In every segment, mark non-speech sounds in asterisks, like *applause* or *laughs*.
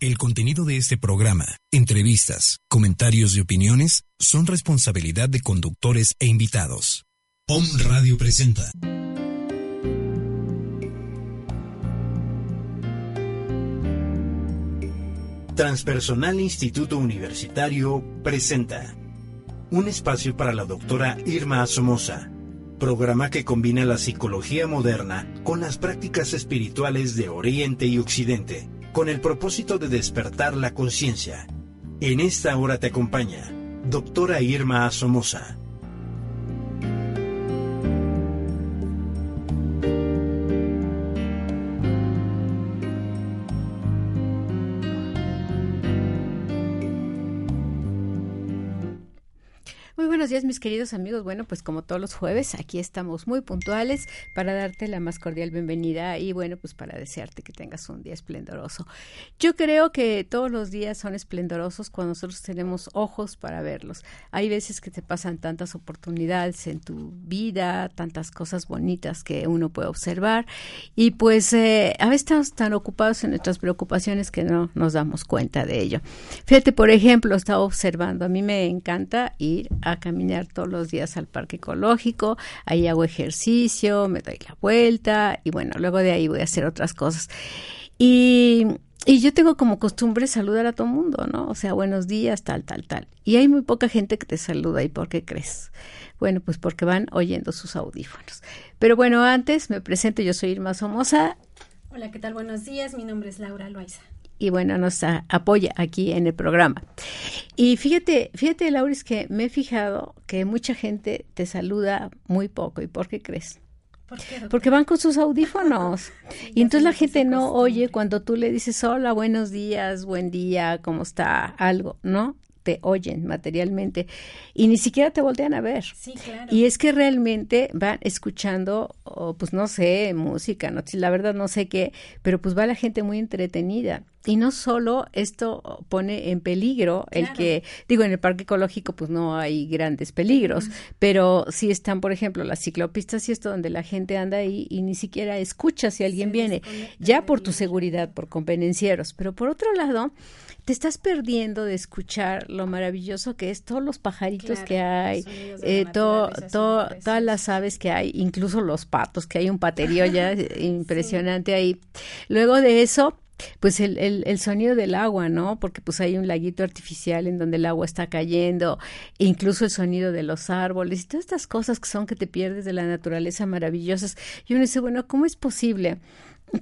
El contenido de este programa, entrevistas, comentarios y opiniones son responsabilidad de conductores e invitados. POM Radio presenta. Transpersonal Instituto Universitario presenta un espacio para la doctora Irma Somoza, programa que combina la psicología moderna con las prácticas espirituales de Oriente y Occidente con el propósito de despertar la conciencia. En esta hora te acompaña doctora Irma Somoza. Mis queridos amigos. Bueno, pues como todos los jueves, aquí estamos muy puntuales para darte la más cordial bienvenida y bueno, pues para desearte que tengas un día esplendoroso. Yo creo que todos los días son esplendorosos cuando nosotros tenemos ojos para verlos. Hay veces que te pasan tantas oportunidades en tu vida, tantas cosas bonitas que uno puede observar y pues eh, a veces estamos tan ocupados en nuestras preocupaciones que no nos damos cuenta de ello. Fíjate, por ejemplo, estaba observando, a mí me encanta ir a caminar todos los días al parque ecológico, ahí hago ejercicio, me doy la vuelta y bueno, luego de ahí voy a hacer otras cosas. Y, y yo tengo como costumbre saludar a todo mundo, ¿no? O sea, buenos días, tal, tal, tal. Y hay muy poca gente que te saluda. ¿Y por qué crees? Bueno, pues porque van oyendo sus audífonos. Pero bueno, antes me presento, yo soy Irma Somoza. Hola, ¿qué tal? Buenos días, mi nombre es Laura Loaiza y bueno, nos apoya aquí en el programa. Y fíjate, fíjate, Lauris, que me he fijado que mucha gente te saluda muy poco. ¿Y por qué crees? Porque van con sus audífonos. *laughs* y entonces la gente no oye cuando tú le dices hola, buenos días, buen día, ¿cómo está? Algo, ¿no? Te oyen materialmente y ni siquiera te voltean a ver. Sí, claro. Y es que realmente van escuchando, pues no sé, música, no, la verdad no sé qué, pero pues va la gente muy entretenida. Y no solo esto pone en peligro el que, digo, en el parque ecológico pues no hay grandes peligros, pero si están, por ejemplo, las ciclopistas y esto donde la gente anda ahí y ni siquiera escucha si alguien viene, ya por tu seguridad, por convenencieros. Pero por otro lado, te estás perdiendo de escuchar lo maravilloso que es todos los pajaritos que hay, eh, todo, todas las aves que hay, incluso los patos, que hay un paterío ya *laughs* impresionante ahí. Luego de eso, pues el, el, el, sonido del agua, ¿no? Porque pues hay un laguito artificial en donde el agua está cayendo, e incluso el sonido de los árboles y todas estas cosas que son que te pierdes de la naturaleza maravillosas. Y uno dice, bueno, ¿cómo es posible?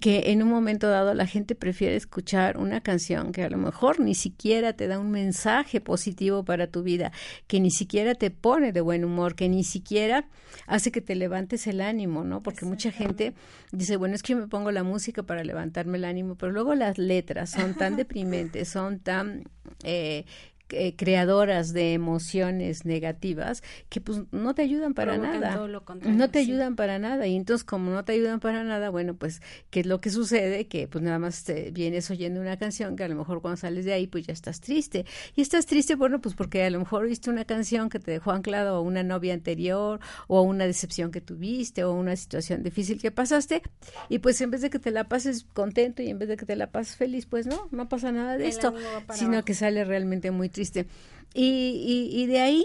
Que en un momento dado la gente prefiere escuchar una canción que a lo mejor ni siquiera te da un mensaje positivo para tu vida, que ni siquiera te pone de buen humor, que ni siquiera hace que te levantes el ánimo, ¿no? Porque mucha gente dice, bueno, es que yo me pongo la música para levantarme el ánimo, pero luego las letras son tan *laughs* deprimentes, son tan eh, eh, creadoras de emociones negativas que pues no te ayudan para nada. no te ayudan para nada. Y entonces como no te ayudan para nada, bueno, pues ¿qué es lo que sucede? Que pues nada más te vienes oyendo una canción que a lo mejor cuando sales de ahí pues ya estás triste. Y estás triste, bueno, pues porque a lo mejor viste una canción que te dejó anclado a una novia anterior o a una decepción que tuviste o una situación difícil que pasaste y pues en vez de que te la pases contento y en vez de que te la pases feliz, pues no, no pasa nada de esto, sino que sale realmente muy triste. Y, y, de ahí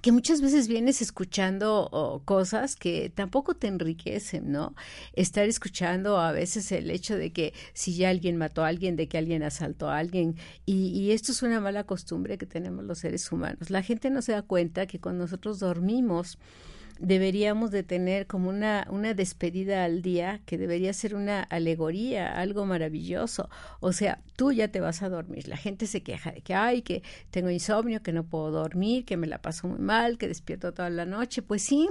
que muchas veces vienes escuchando cosas que tampoco te enriquecen, ¿no? Estar escuchando a veces el hecho de que si ya alguien mató a alguien, de que alguien asaltó a alguien, y, y, esto es una mala costumbre que tenemos los seres humanos. La gente no se da cuenta que cuando nosotros dormimos, deberíamos de tener como una, una despedida al día que debería ser una alegoría, algo maravilloso. O sea, tú ya te vas a dormir. La gente se queja de que, ay, que tengo insomnio, que no puedo dormir, que me la paso muy mal, que despierto toda la noche. Pues sí,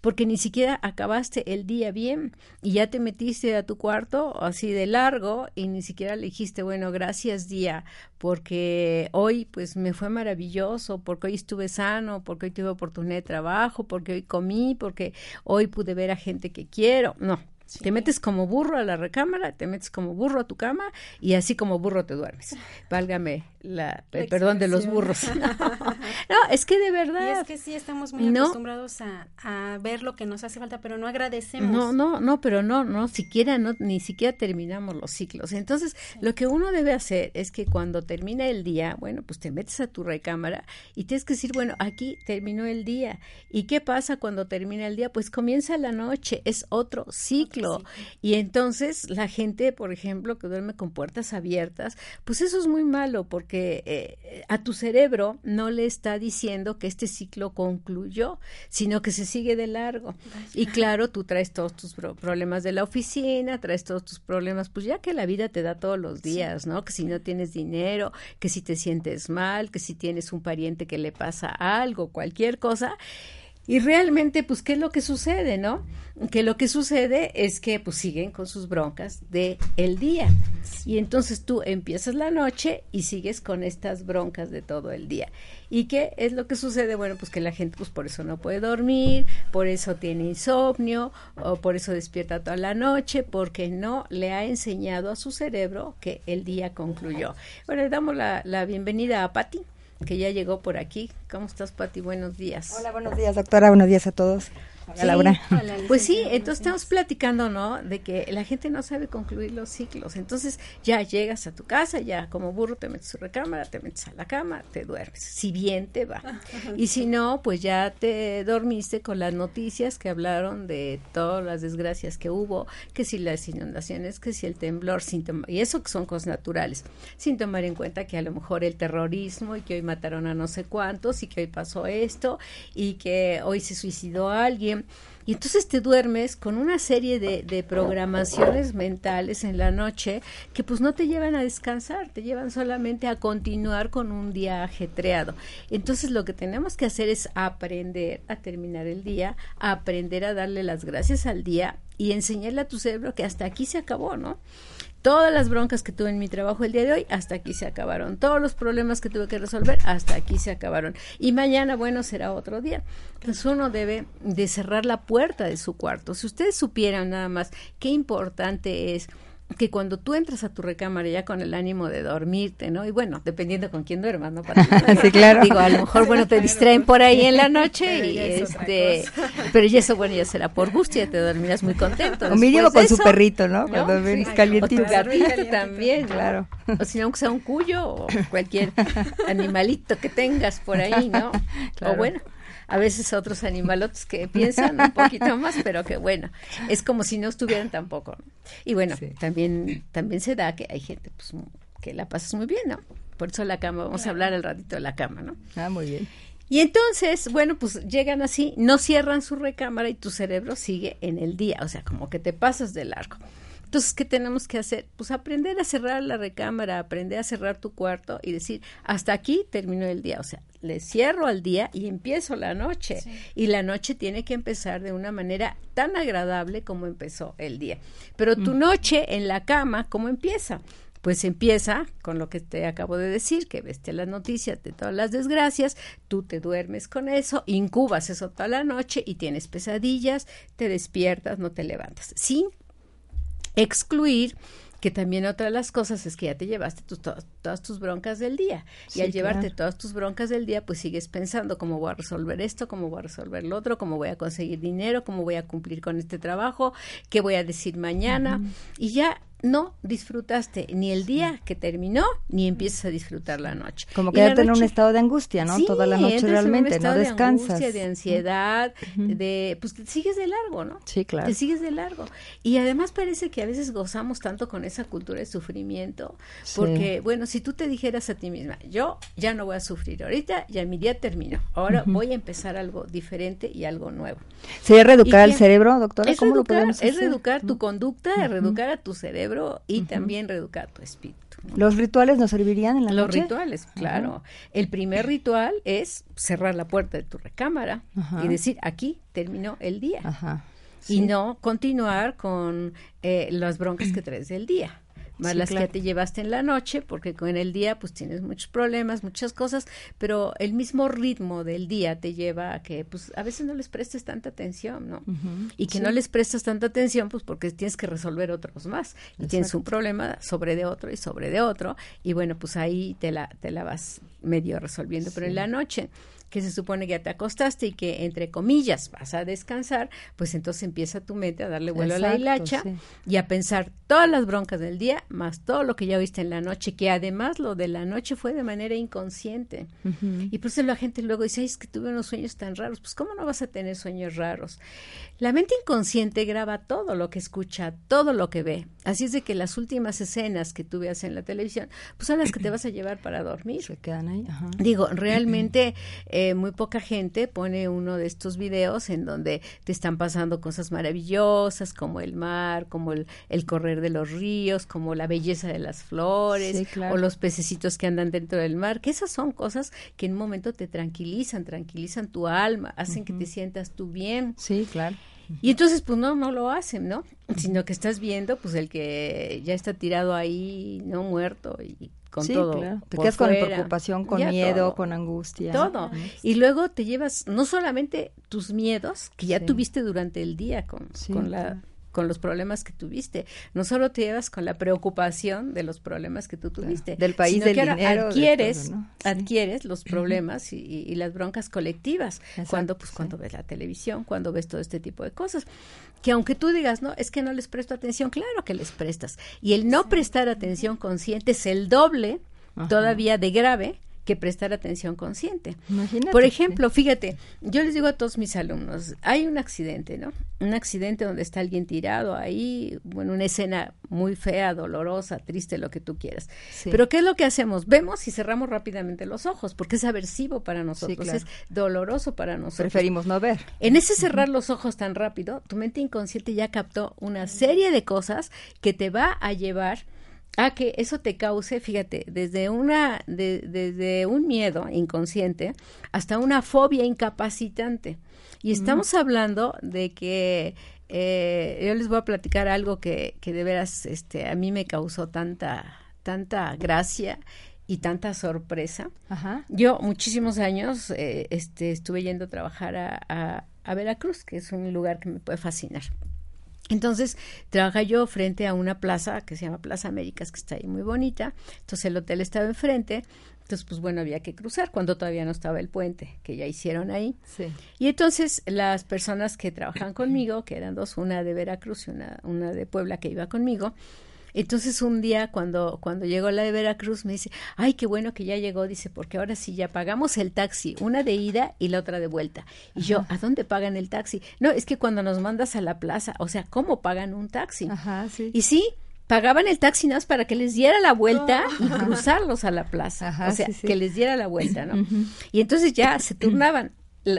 porque ni siquiera acabaste el día bien y ya te metiste a tu cuarto así de largo y ni siquiera le dijiste, bueno, gracias día, porque hoy pues me fue maravilloso, porque hoy estuve sano, porque hoy tuve oportunidad de trabajo, porque hoy comí, porque hoy pude ver a gente que quiero. No, Te metes como burro a la recámara, te metes como burro a tu cama y así como burro te duermes. Válgame la, el perdón de los burros. *laughs* No, es que de verdad. Y es que sí estamos muy acostumbrados a, a, ver lo que nos hace falta, pero no agradecemos. No, no, no, pero no, no, siquiera, no, ni siquiera terminamos los ciclos. Entonces, lo que uno debe hacer es que cuando termina el día, bueno, pues te metes a tu recámara y tienes que decir, bueno, aquí terminó el día. ¿Y qué pasa cuando termina el día? Pues comienza la noche, es otro ciclo. Y entonces la gente, por ejemplo, que duerme con puertas abiertas, pues eso es muy malo porque eh, a tu cerebro no le está diciendo que este ciclo concluyó, sino que se sigue de largo. Y claro, tú traes todos tus problemas de la oficina, traes todos tus problemas, pues ya que la vida te da todos los días, ¿no? Que si no tienes dinero, que si te sientes mal, que si tienes un pariente que le pasa algo, cualquier cosa. Y realmente, pues, ¿qué es lo que sucede, no? Que lo que sucede es que, pues, siguen con sus broncas de el día. Y entonces tú empiezas la noche y sigues con estas broncas de todo el día. ¿Y qué es lo que sucede? Bueno, pues que la gente, pues, por eso no puede dormir, por eso tiene insomnio, o por eso despierta toda la noche, porque no le ha enseñado a su cerebro que el día concluyó. Bueno, le damos la, la bienvenida a Patti que ya llegó por aquí. ¿Cómo estás, Pati? Buenos días. Hola, buenos días, doctora. Buenos días a todos. Laura. pues sí, entonces estamos platicando, ¿no? De que la gente no sabe concluir los ciclos. Entonces ya llegas a tu casa, ya como burro te metes a tu recámara, te metes a la cama, te duermes. Si bien te va. Y si no, pues ya te dormiste con las noticias que hablaron de todas las desgracias que hubo, que si las inundaciones, que si el temblor, sin y eso que son cosas naturales, sin tomar en cuenta que a lo mejor el terrorismo y que hoy mataron a no sé cuántos y que hoy pasó esto y que hoy se suicidó alguien y entonces te duermes con una serie de, de, programaciones mentales en la noche que pues no te llevan a descansar, te llevan solamente a continuar con un día ajetreado. Entonces lo que tenemos que hacer es aprender a terminar el día, aprender a darle las gracias al día y enseñarle a tu cerebro que hasta aquí se acabó, ¿no? Todas las broncas que tuve en mi trabajo el día de hoy, hasta aquí se acabaron. Todos los problemas que tuve que resolver, hasta aquí se acabaron. Y mañana, bueno, será otro día. Entonces uno debe de cerrar la puerta de su cuarto. Si ustedes supieran nada más qué importante es que cuando tú entras a tu recámara ya con el ánimo de dormirte, ¿no? Y bueno, dependiendo con quién duermas, ¿no? Para *laughs* sí, claro. Digo, a lo mejor, bueno, te distraen por ahí en la noche y este, pero y eso, bueno, ya será por gusto, ya te dormirás muy contento. O mínimo con su perrito, ¿no? Cuando ven calientito. O tu gatito también. Claro. O si no, que sea un cuyo o cualquier *laughs* animalito que tengas por ahí, ¿no? O bueno, a veces otros animalotes que piensan un poquito más, pero que bueno, es como si no estuvieran tampoco. Y bueno, también, también se da que hay gente pues, que la pasas muy bien, ¿no? Por eso la cama, vamos a hablar al ratito de la cama, ¿no? Ah, muy bien. Y entonces, bueno, pues llegan así, no cierran su recámara y tu cerebro sigue en el día, o sea, como que te pasas de largo. Entonces, ¿qué tenemos que hacer? Pues aprender a cerrar la recámara, aprender a cerrar tu cuarto y decir, hasta aquí terminó el día. O sea, le cierro al día y empiezo la noche. Y la noche tiene que empezar de una manera tan agradable como empezó el día. Pero tu mm. noche en la cama, ¿cómo empieza? pues empieza con lo que te acabo de decir, que veste las noticias de todas las desgracias, tú te duermes con eso, incubas eso toda la noche y tienes pesadillas, te despiertas, no te levantas, sin excluir que también otra de las cosas es que ya te llevaste todas, tus broncas del día. y al llevarte todas tus broncas del día, pues sigues pensando cómo voy a resolver esto, cómo voy a resolver lo otro, cómo voy a conseguir dinero, cómo voy a cumplir con este trabajo, qué voy a decir mañana. Y ya no disfrutaste ni el día que terminó, ni empiezas a disfrutar la noche. Como quedarte en un estado de angustia, ¿no? Toda la noche realmente, no descansas. De angustia, de ansiedad, de, pues te sigues de largo, ¿no? Sí, claro. Te sigues de largo. Y además parece que a veces gozamos tanto con esa cultura de sufrimiento, porque, bueno, si tú te dijeras a ti misma, yo ya no voy a sufrir ahorita, ya mi día terminó, ahora voy a empezar algo diferente y algo nuevo. ¿Sería reeducar el cerebro, doctora? ¿Cómo lo podemos hacer? Es reeducar tu conducta, es reeducar a tu cerebro y también reeducar tu espíritu. ¿Los rituales nos servirían en la Los rituales, claro. El primer ritual es cerrar la puerta de tu recámara y decir, aquí terminó el día. Y no continuar con eh, las broncas que traes del día. Más las que te llevaste en la noche, porque en el día pues tienes muchos problemas, muchas cosas, pero el mismo ritmo del día te lleva a que pues a veces no les prestes tanta atención, ¿no? Y que no les prestas tanta atención pues porque tienes que resolver otros más y tienes un problema sobre de otro y sobre de otro y bueno, pues ahí te la te la vas medio resolviendo, pero en la noche que se supone que ya te acostaste y que entre comillas vas a descansar, pues entonces empieza tu mente a darle vuelo a la hilacha y a pensar todas las broncas del día más todo lo que ya viste en la noche, que además lo de la noche fue de manera inconsciente. Y por eso la gente luego dice, Ay, es que tuve unos sueños tan raros, pues ¿cómo no vas a tener sueños raros? La mente inconsciente graba todo lo que escucha, todo lo que ve. Así es de que las últimas escenas que tú veas en la televisión, pues son las que te vas a llevar para dormir. Se quedan ahí. Digo, realmente *clears throat* eh, muy poca gente pone uno de estos videos en donde te están pasando cosas maravillosas como el mar, como el, correr de los ríos, como la belleza de las flores o los pececitos que andan dentro del mar, que esas son cosas que en un momento te tranquilizan, tranquilizan tu alma, hacen que te sientas tú bien. Sí, claro. Y entonces, pues no, no lo hacen, ¿no? Sino que estás viendo, pues el que ya está tirado ahí, no muerto y con todo. Claro. Te quedas con preocupación, con miedo, con angustia. Todo. Y luego te llevas no solamente tus miedos que ya tuviste durante el día con, con la con los problemas que tuviste. No solo te llevas con la preocupación de los problemas que tú tuviste. Del país, del dinero. Adquieres, adquieres los problemas y, las broncas colectivas. cuando, pues, cuando ves la televisión, cuando ves todo este tipo de cosas. Que aunque tú digas, no, es que no les presto atención, claro que les prestas. Y el no prestar atención consciente es el doble todavía de grave que prestar atención consciente. Por ejemplo, fíjate, yo les digo a todos mis alumnos, hay un accidente, ¿no? Un accidente donde está alguien tirado ahí, bueno, una escena muy fea, dolorosa, triste, lo que tú quieras. Pero ¿qué es lo que hacemos? Vemos y cerramos rápidamente los ojos, porque es aversivo para nosotros, es doloroso para nosotros. Preferimos no ver. En ese cerrar los ojos tan rápido, tu mente inconsciente ya captó una serie de cosas que te va a llevar a que eso te cause, fíjate, desde una, desde un miedo inconsciente hasta una fobia incapacitante. Y estamos hablando de que eh, yo les voy a platicar algo que, que de veras este, a mí me causó tanta, tanta gracia y tanta sorpresa. Yo muchísimos años eh, este, estuve yendo a trabajar a, a Veracruz, que es un lugar que me puede fascinar. Entonces, trabaja yo frente a una plaza que se llama Plaza Américas, que está ahí muy bonita. Entonces, el hotel estaba enfrente. Entonces, pues bueno, había que cruzar cuando todavía no estaba el puente, que ya hicieron ahí. Sí. Y entonces, las personas que trabajan conmigo, que eran dos, una de Veracruz y una, una de Puebla que iba conmigo, entonces un día cuando, cuando llegó la de Veracruz me dice, ay, qué bueno que ya llegó, dice, porque ahora sí ya pagamos el taxi, una de ida y la otra de vuelta. Y yo, ¿a dónde pagan el taxi? No, es que cuando nos mandas a la plaza, o sea, ¿cómo pagan un taxi? Ajá, sí. Y sí, pagaban el taxi nada más para que les diera la vuelta y cruzarlos a la plaza. o sea, que les diera la vuelta, ¿no? Y entonces ya se *clears throat* turnaban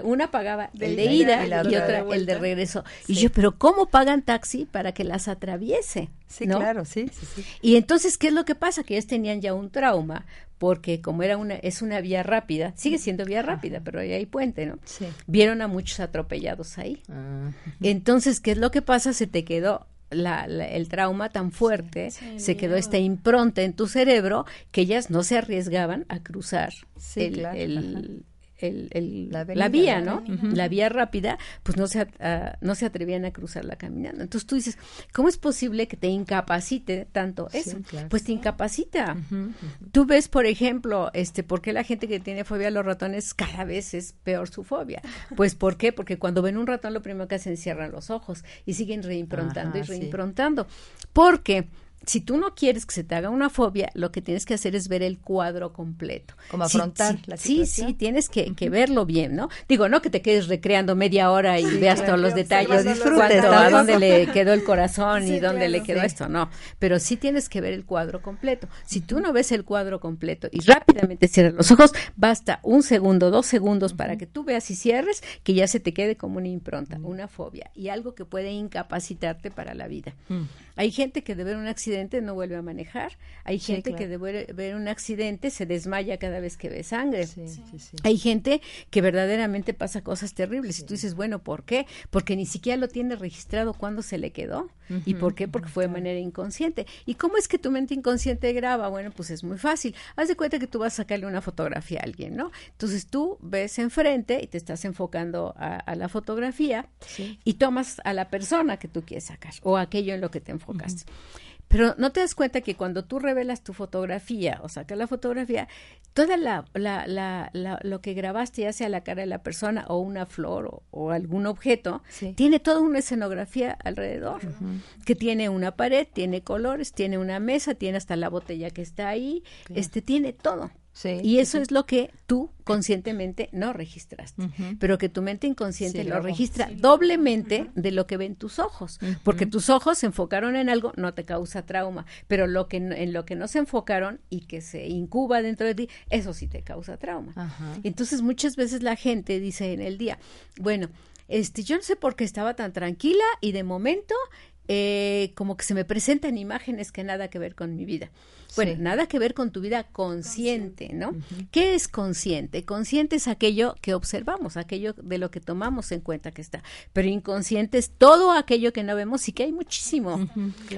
una pagaba el de ida y, otra el de regreso. Y yo, pero ¿cómo pagan taxi para que las atraviese? Sí, claro, sí, sí, Y entonces, ¿qué es lo que pasa? Que ellos tenían ya un trauma, porque como era una, es una vía rápida, sigue siendo vía rápida, pero ahí hay puente, ¿no? Sí. Vieron a muchos atropellados ahí. Ah. Entonces, ¿qué es lo que pasa? Se te quedó la, el trauma tan fuerte, se quedó esta impronta en tu cerebro que ellas no se arriesgaban a cruzar el, el, la, vía, ¿no? La vía rápida, pues no se, uh, no se atrevían a cruzarla caminando. Entonces tú dices, ¿cómo es posible que te incapacite tanto eso? Pues te incapacita. Tú ves, por ejemplo, este, ¿por qué la gente que tiene fobia a los ratones cada vez es peor su fobia? Pues ¿por qué? Porque cuando ven un ratón lo primero que hacen es cierran los ojos y siguen reimprontando y reimprontando. Porque si tú no quieres que se te haga una fobia, lo que tienes que hacer es ver el cuadro completo. Como afrontar sí, la situación. Sí, sí, tienes que, verlo bien, ¿no? Digo, no que te quedes recreando media hora y veas todos los detalles, cuando, a dónde le quedó el corazón y dónde le quedó esto, no. Pero sí tienes que ver el cuadro completo. Si tú no ves el cuadro completo y rápidamente cierras los ojos, basta un segundo, dos segundos para que tú veas y cierres, que ya se te quede como una impronta, una fobia y algo que puede incapacitarte para la vida. Hay gente que de ver un accidente accidente no vuelve a manejar. Hay gente que de ver un accidente se desmaya cada vez que ve sangre. Hay gente que verdaderamente pasa cosas terribles y tú dices, bueno, ¿por qué? Porque ni siquiera lo tiene registrado cuando se le quedó. ¿Y por qué? Porque fue de manera inconsciente. ¿Y cómo es que tu mente inconsciente graba? Bueno, pues es muy fácil. Haz de cuenta que tú vas a sacarle una fotografía a alguien, ¿no? Entonces tú ves enfrente y te estás enfocando a, la fotografía y tomas a la persona que tú quieres sacar o aquello en lo que te enfocas. Pero no te das cuenta que cuando tú revelas tu fotografía o sacas la fotografía, toda la, la, la, lo que grabaste, ya sea la cara de la persona o una flor o, algún objeto, tiene toda una escenografía alrededor, que tiene una pared, tiene colores, tiene una mesa, tiene hasta la botella que está ahí, este tiene todo y eso es lo que tú conscientemente no registraste, pero que tu mente inconsciente lo registra doblemente de lo que ven tus ojos, porque tus ojos se enfocaron en algo, no te causa trauma, pero lo que en lo que no se enfocaron y que se incuba dentro de ti, eso sí te causa trauma. Entonces muchas veces la gente dice en el día, bueno, este, yo no sé por qué estaba tan tranquila y de momento eh, como que se me presentan imágenes que nada que ver con mi vida. Bueno, nada que ver con tu vida consciente, ¿no? ¿Qué es consciente? Consciente es aquello que observamos, aquello de lo que tomamos en cuenta que está. Pero inconsciente es todo aquello que no vemos y que hay muchísimo.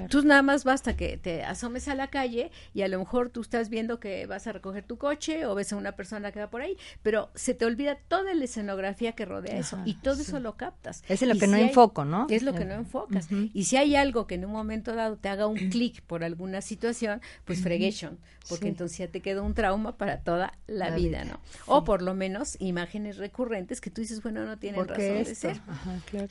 Tú nada más basta que te asomes a la calle y a lo mejor tú estás viendo que vas a recoger tu coche o ves a una persona que va por ahí, pero se te olvida toda la escenografía que rodea eso y todo eso lo captas. Es lo que no enfoco, ¿no? Es lo que no enfocas. Y si hay algo que en un momento dado te haga un clic por alguna situación, pues fregation, porque entonces ya te queda un trauma para toda la, vida, ¿no? O por lo menos imágenes recurrentes que tú dices, bueno, no tienen razón de ser.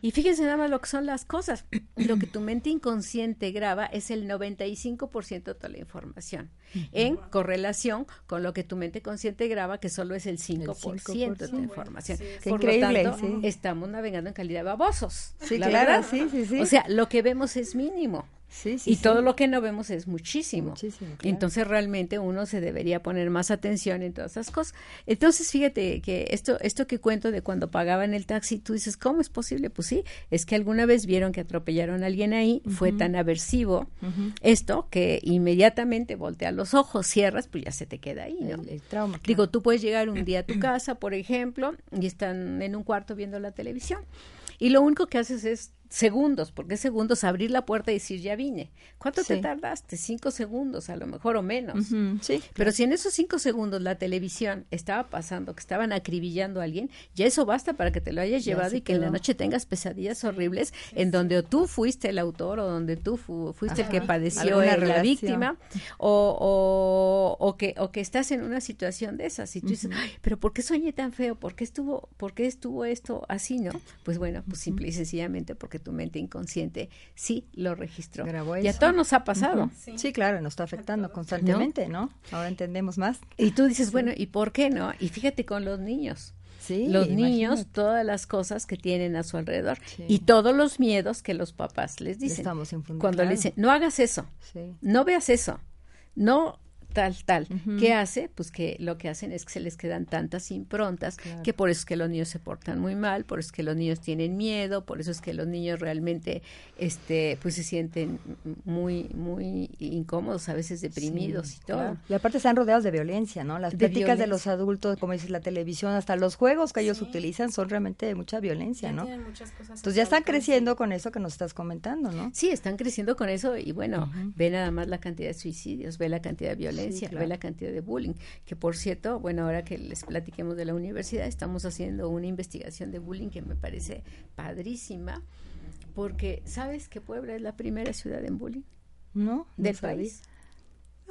Y fíjense nada más lo que son las cosas. *clears throat* lo que tu mente inconsciente graba es el 95% de toda la información, en correlación con lo que tu mente consciente graba, que solo es el 5%, de la información. por lo tanto, estamos navegando en calidad de babosos. Sí, claro, sí, sí, sí. O sea, lo que vemos es mínimo y todo lo que no vemos es muchísimo. Entonces realmente uno se debería poner más atención en todas esas cosas. Entonces fíjate que esto, esto que cuento de cuando pagaban el taxi, tú dices, ¿cómo es posible? Pues sí, es que alguna vez vieron que atropellaron a alguien ahí, fue tan aversivo esto que inmediatamente voltea los ojos, cierras, pues ya se te queda ahí, ¿no? El, trauma. Digo, tú puedes llegar un día a tu *clears throat* casa, por ejemplo, y están en un cuarto viendo la televisión. Y lo único que haces es segundos, porque segundos abrir la puerta y decir ya vine. ¿Cuánto te tardaste? Cinco segundos, a lo mejor o menos. sí. Pero si en esos cinco segundos la televisión estaba pasando, que estaban acribillando a alguien, ya eso basta para que te lo hayas llevado y que en la noche tengas pesadillas horribles en donde tú fuiste el autor o donde tú fuiste el que padeció la víctima o, o, que, o que estás en una situación de esas y tú dices, pero ¿por qué soñé tan feo? ¿Por qué estuvo, por qué estuvo esto así, no? Pues bueno, pues simple y sencillamente porque tu mente inconsciente sí lo registró. y a todos nos ha pasado. sí. claro, nos está afectando constantemente, ¿No? Ahora entendemos más. Y tú dices, bueno, ¿y por qué no? Y fíjate con los niños. Sí, los niños, todas las cosas que tienen a su alrededor y todos los miedos que los papás les dicen. Cuando le dicen, no hagas eso, no veas eso, no tal, tal. ¿Qué hace? Pues que lo que hacen es que se les quedan tantas improntas, que por eso es que los niños se portan muy mal, por eso es que los niños tienen miedo, por eso es que los niños realmente, este, pues se sienten muy, muy incómodos, a veces deprimidos y todo. Y aparte están rodeados de violencia, ¿no? Las prácticas de los adultos, como dices, la televisión, hasta los juegos que ellos utilizan son realmente de mucha violencia, ¿no? Entonces ya están creciendo con eso que nos estás comentando, ¿no? Sí, están creciendo con eso y bueno, ve nada más la cantidad de suicidios, ve la cantidad de violencia ve la cantidad de bullying. Que por cierto, bueno, ahora que les platiquemos de la universidad, estamos haciendo una investigación de bullying que me parece padrísima, porque ¿sabes que Puebla es la primera ciudad en bullying? No, del país.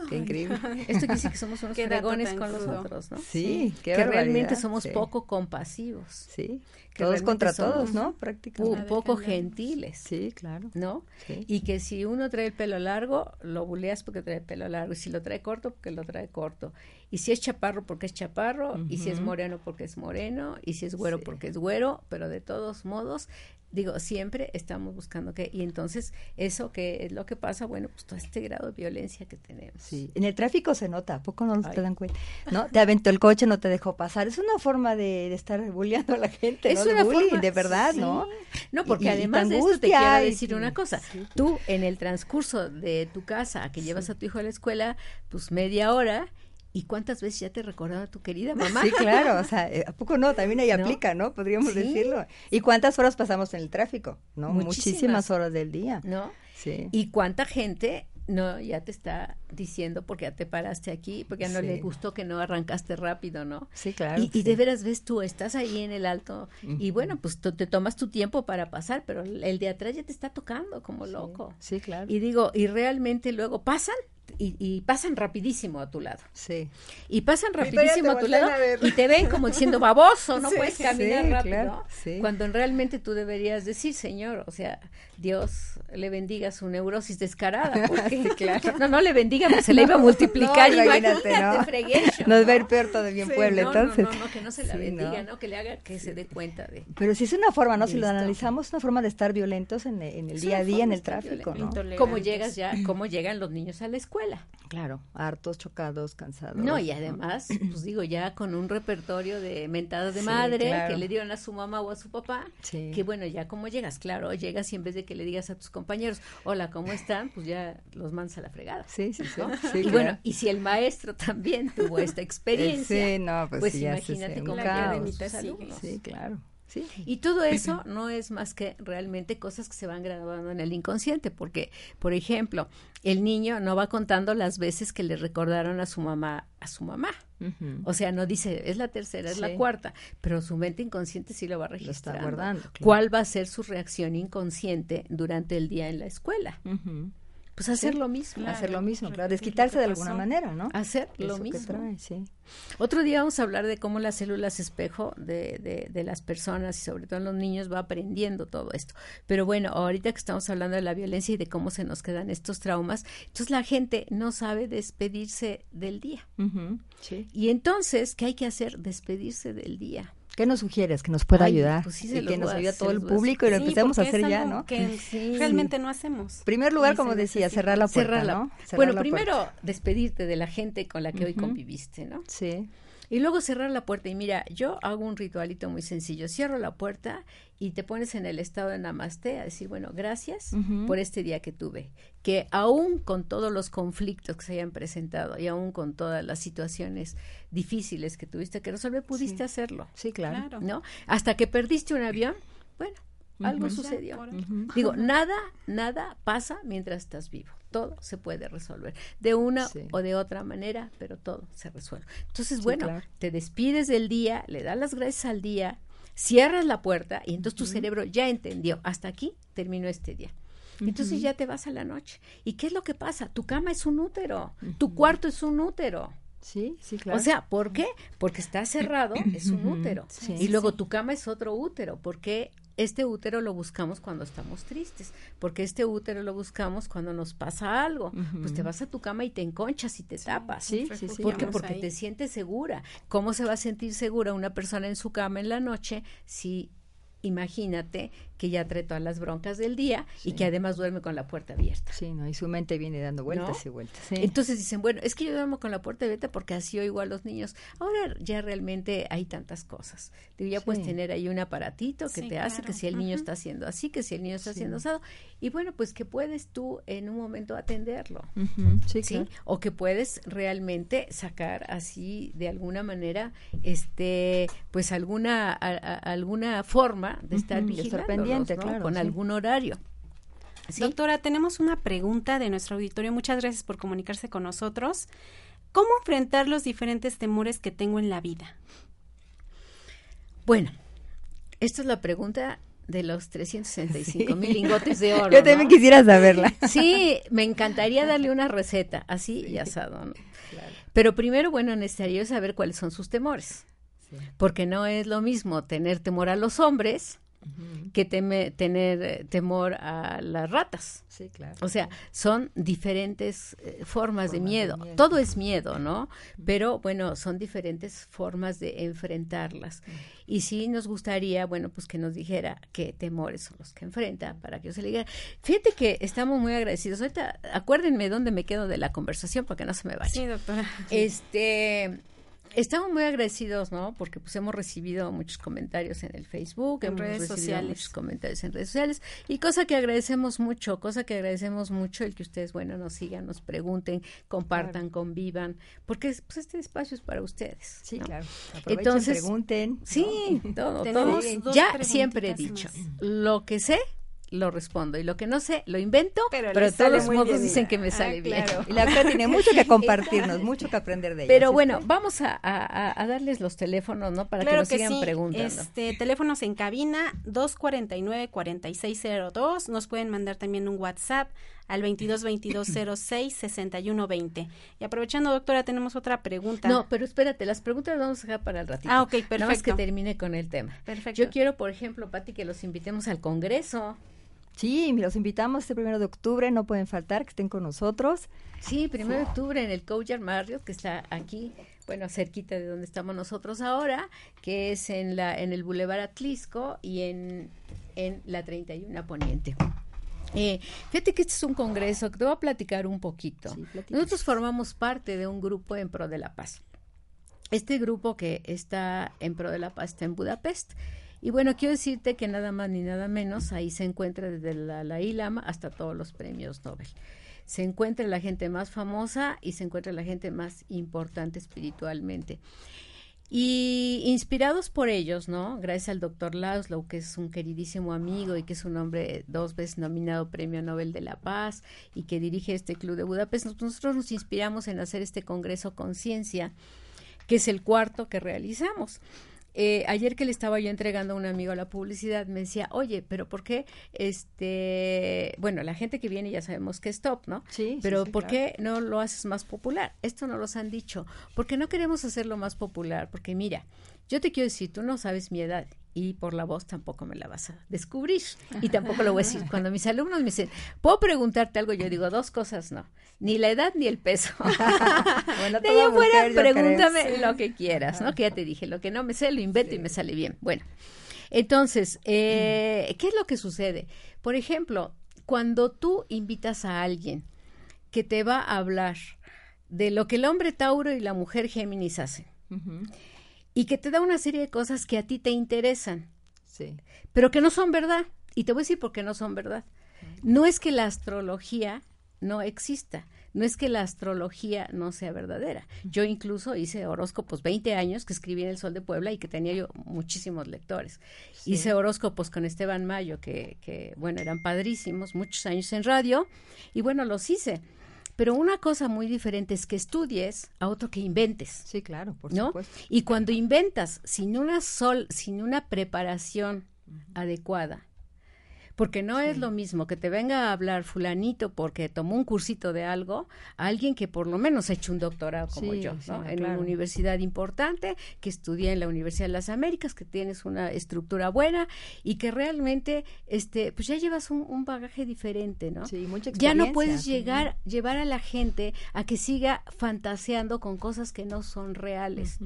Qué increíble. Esto quiere decir que somos unos fregones con los otros, ¿no? Sí, que realmente somos poco compasivos. Sí, todos contra todos, ¿no? Prácticamente. poco gentiles. Sí, claro. ¿No? Y que si uno trae el pelo largo, lo buleas porque trae el pelo largo. Y si lo trae corto, porque lo trae corto. Y si es chaparro, porque es chaparro. Y si es moreno, porque es moreno. Y si es güero, porque es güero. Pero de todos modos, digo, siempre estamos buscando que, y entonces eso que es lo que pasa, bueno, pues todo este grado de violencia que tenemos. Sí, en el tráfico se nota, ¿a poco no te dan cuenta? ¿No? Te aventó el coche, no te dejó pasar. Es una forma de, estar bulleando a la gente, es ¿no? Una de bullying, de verdad, ¿no? No, porque además de esto te quiero decir una cosa. Tú, en el transcurso de tu casa, que llevas a tu hijo a la escuela, pues media hora, ¿Y cuántas veces ya te recordaba tu querida mamá? Sí, claro, o *laughs* sea, eh, ¿a poco no? También ahí aplica, ¿no? Podríamos decirlo. ¿Y cuántas horas pasamos en el tráfico? ¿No? Muchísimas, horas del día. ¿No? Sí. ¿Y cuánta gente no ya te está diciendo porque ya te paraste aquí, porque ya no le gustó que no arrancaste rápido, ¿no? Sí, claro. Y, de veras ves tú, estás ahí en el alto y bueno, pues te tomas tu tiempo para pasar, pero el de atrás ya te está tocando como loco. Sí, claro. Y digo, y realmente luego pasan y, pasan rapidísimo a tu lado. Sí. Y pasan rapidísimo a tu lado y te ven como diciendo baboso, no *laughs* puedes caminar rápido. cuando realmente tú deberías decir, Señor, o sea, Dios le bendiga su neurosis descarada. *laughs* Porque, claro. *laughs* No, no le bendiga, pues se le iba a multiplicar. No, imagínate, ¿no? Nos va a ir peor todavía en Puebla, entonces. No, no, que no se la bendiga, ¿no? Que le haga que se dé cuenta de. Pero si es una forma, ¿no? Si lo analizamos, es una forma de estar violentos en, el día a día, en el tráfico, ¿no? ¿Cómo llegas ya, cómo llegan los niños a la escuela? Claro, hartos, chocados, cansados. No, y además, pues digo, ya con un repertorio de mentadas de madre que le dieron a su mamá o a su papá, que bueno, ya cómo llegas, claro, llegas y en vez de que le digas a tus compañeros, hola, ¿cómo están? Pues ya los mandas a la fregada. Sí, sí, sí. y bueno, y si el maestro también tuvo esta experiencia, sí, no, pues, pues imagínate cómo de Sí, claro. Y todo eso no es más que realmente cosas que se van grabando en el inconsciente, porque, por ejemplo, el niño no va contando las veces que le recordaron a su mamá, a su mamá. O sea, no dice, es la tercera, es la cuarta, pero su mente inconsciente sí lo va a registrar. está guardando. ¿Cuál va a ser su reacción inconsciente durante el día en la escuela? Pues hacer lo mismo. hacer lo mismo, claro, desquitarse de alguna manera, ¿no? Hacer lo mismo. Otro día vamos a hablar de cómo las células espejo de, de, de, las personas y sobre todo en los niños va aprendiendo todo esto. Pero bueno, ahorita que estamos hablando de la violencia y de cómo se nos quedan estos traumas, entonces la gente no sabe despedirse del día. sí. Y entonces, ¿qué hay que hacer? Despedirse del día. ¿Qué nos sugieres que nos pueda ayudar? Pues y que nos ayude a todo el público y lo empecemos a hacer ya, ¿no? Que *laughs* realmente no hacemos. Primer lugar, como decía, cerrar la puerta, ¿no? bueno, primero despedirte de la gente con la que hoy conviviste, ¿no? Sí. Y luego cerrar la puerta. Y mira, yo hago un ritualito muy sencillo. Cierro la puerta y te pones en el estado de namaste a decir, bueno, gracias por este día que tuve. Que aún con todos los conflictos que se hayan presentado y aún con todas las situaciones difíciles que tuviste que resolver, pudiste hacerlo. Sí, claro. ¿No? Hasta que perdiste un avión, bueno, algo sucedió. Digo, nada, nada pasa mientras estás vivo. Todo se puede resolver de una o de otra manera, pero todo se resuelve. Entonces, bueno, te despides del día, le das las gracias al día, cierras la puerta y entonces tu cerebro ya entendió, hasta aquí terminó este día. Entonces ya te vas a la noche. ¿Y qué es lo que pasa? Tu cama es un útero, tu cuarto es un útero. Sí, sí, claro. O sea, ¿por qué? Porque está cerrado, es un útero. y luego tu cama es otro útero, porque este útero lo buscamos cuando estamos tristes, porque este útero lo buscamos cuando nos pasa algo. Pues te vas a tu cama y te enconchas y te tapas. Sí, sí, sí. Porque porque te sientes segura. ¿Cómo se va a sentir segura una persona en su cama en la noche si imagínate que ya trae todas las broncas del día y que además duerme con la puerta abierta. Sí, ¿no? Y su mente viene dando vueltas y vueltas. Entonces dicen, bueno, es que yo duermo con la puerta abierta porque así oigo a los niños. Ahora ya realmente hay tantas cosas. ya puedes tener ahí un aparatito que te hace que si el niño está haciendo así, que si el niño está haciendo asado. Y bueno, pues que puedes tú en un momento atenderlo. Sí, O que puedes realmente sacar así de alguna manera, este, pues alguna, alguna forma de estar vigilando con algún horario. Doctora, tenemos una pregunta de nuestro auditorio. Muchas gracias por comunicarse con nosotros. ¿Cómo enfrentar los diferentes temores que tengo en la vida? Bueno, esta es la pregunta de los 365 *laughs* mil lingotes de oro. Yo también quisiera saberla. *laughs* Sí, me encantaría darle una receta, así y asado. Pero primero, bueno, necesitaría saber cuáles son sus temores. Porque no es lo mismo tener temor a los hombres que teme, tener eh, temor a las ratas. Sí, claro. O sea, son diferentes eh, formas, de, miedo. Todo es miedo, ¿no? Pero bueno, son diferentes formas de enfrentarlas. Y sí nos gustaría, bueno, pues que nos dijera qué temores son los que enfrenta para que yo se le diga. Fíjate que estamos muy agradecidos. Ahorita acuérdenme dónde me quedo de la conversación porque no se me vaya. Sí, doctora. Este, Estamos muy agradecidos, ¿no? Porque pues hemos recibido muchos comentarios en el Facebook, en redes sociales, muchos comentarios en redes sociales y cosa que agradecemos mucho, cosa que agradecemos mucho el que ustedes, bueno, nos sigan, nos pregunten, compartan, convivan, porque pues este espacio es para ustedes. Sí, claro. Entonces, pregunten. Sí, todo, todo. Ya siempre he dicho, lo que sé lo respondo y lo que no sé lo invento, pero, de todos modos dicen que me ah, sale bien. Y la doctora tiene mucho que *laughs* compartirnos, mucho que aprender de ella. Pero bueno, vamos a, a, darles los teléfonos, ¿no? Para que nos sigan preguntando. Este, teléfonos en cabina 249-4602. Nos pueden mandar también un WhatsApp al 22 22 06 61 20. Y aprovechando, doctora, tenemos otra pregunta. No, pero espérate, las preguntas las vamos a dejar para el ratito. Ah, ok, perfecto. Nada más que termine con el tema. Perfecto. Yo quiero, por ejemplo, Pati, que los invitemos al Congreso. Sí, los invitamos este primero de octubre, no pueden faltar, que estén con nosotros. Sí, primero de octubre en el Couchard Marriott, que está aquí, bueno, cerquita de donde estamos nosotros ahora, que es en la en el Boulevard Atlisco y en, en la 31 Poniente. Eh, fíjate que este es un congreso que te voy a platicar un poquito. Nosotros formamos parte de un grupo en pro de la paz. Este grupo que está en pro de la paz está en Budapest y bueno, quiero decirte que nada más ni nada menos, ahí se encuentra desde la, la ILAMA hasta todos los premios Nobel. Se encuentra la gente más famosa y se encuentra la gente más importante espiritualmente. Y inspirados por ellos, ¿no? Gracias al doctor Laszlo, que es un queridísimo amigo y que es un hombre dos veces nominado Premio Nobel de la Paz y que dirige este Club de Budapest, nosotros nos inspiramos en hacer este Congreso Conciencia, que es el cuarto que realizamos. Eh, ayer que le estaba yo entregando a un amigo la publicidad, me decía, oye, pero ¿por qué, este, bueno, la gente que viene ya sabemos que es top, ¿no? Sí. Pero ¿por qué no lo haces más popular? Esto no los han dicho. Porque no queremos hacerlo más popular, porque mira, yo te quiero decir, tú no sabes mi edad y por la voz tampoco me la vas a descubrir y tampoco lo voy a decir. Cuando mis alumnos me dicen, ¿puedo preguntarte algo? Yo digo, dos cosas no, ni la edad ni el peso. *laughs* bueno, de ahí fuera, pregúntame lo que quieras, ¿no? Que ya te dije, lo que no me sé lo invento y me sale bien. Bueno, entonces, eh, ¿qué es lo que sucede? Por ejemplo, cuando tú invitas a alguien que te va a hablar de lo que el hombre Tauro y la mujer Géminis hacen, y que te da una serie de cosas que a ti te interesan, sí. pero que no son verdad. Y te voy a decir por qué no son verdad. No es que la astrología no exista, no es que la astrología no sea verdadera. Yo incluso hice horóscopos 20 años que escribí en El Sol de Puebla y que tenía yo muchísimos lectores. Hice horóscopos con Esteban Mayo, que, que, bueno, eran padrísimos, muchos años en radio, y bueno, los hice. Pero una cosa muy diferente es que estudies a otro que inventes. Sí, claro, por ¿no? supuesto. Y cuando inventas sin una sol, sin una preparación adecuada, porque no es lo mismo que te venga a hablar fulanito porque tomó un cursito de algo, a alguien que por lo menos ha hecho un doctorado como yo, ¿no? en una universidad importante, que estudia en la Universidad de las Américas, que tienes una estructura buena y que realmente, este, pues ya llevas un, bagaje diferente, ¿no? Sí, mucha Ya no puedes llegar, llevar a la gente a que siga fantaseando con cosas que no son reales.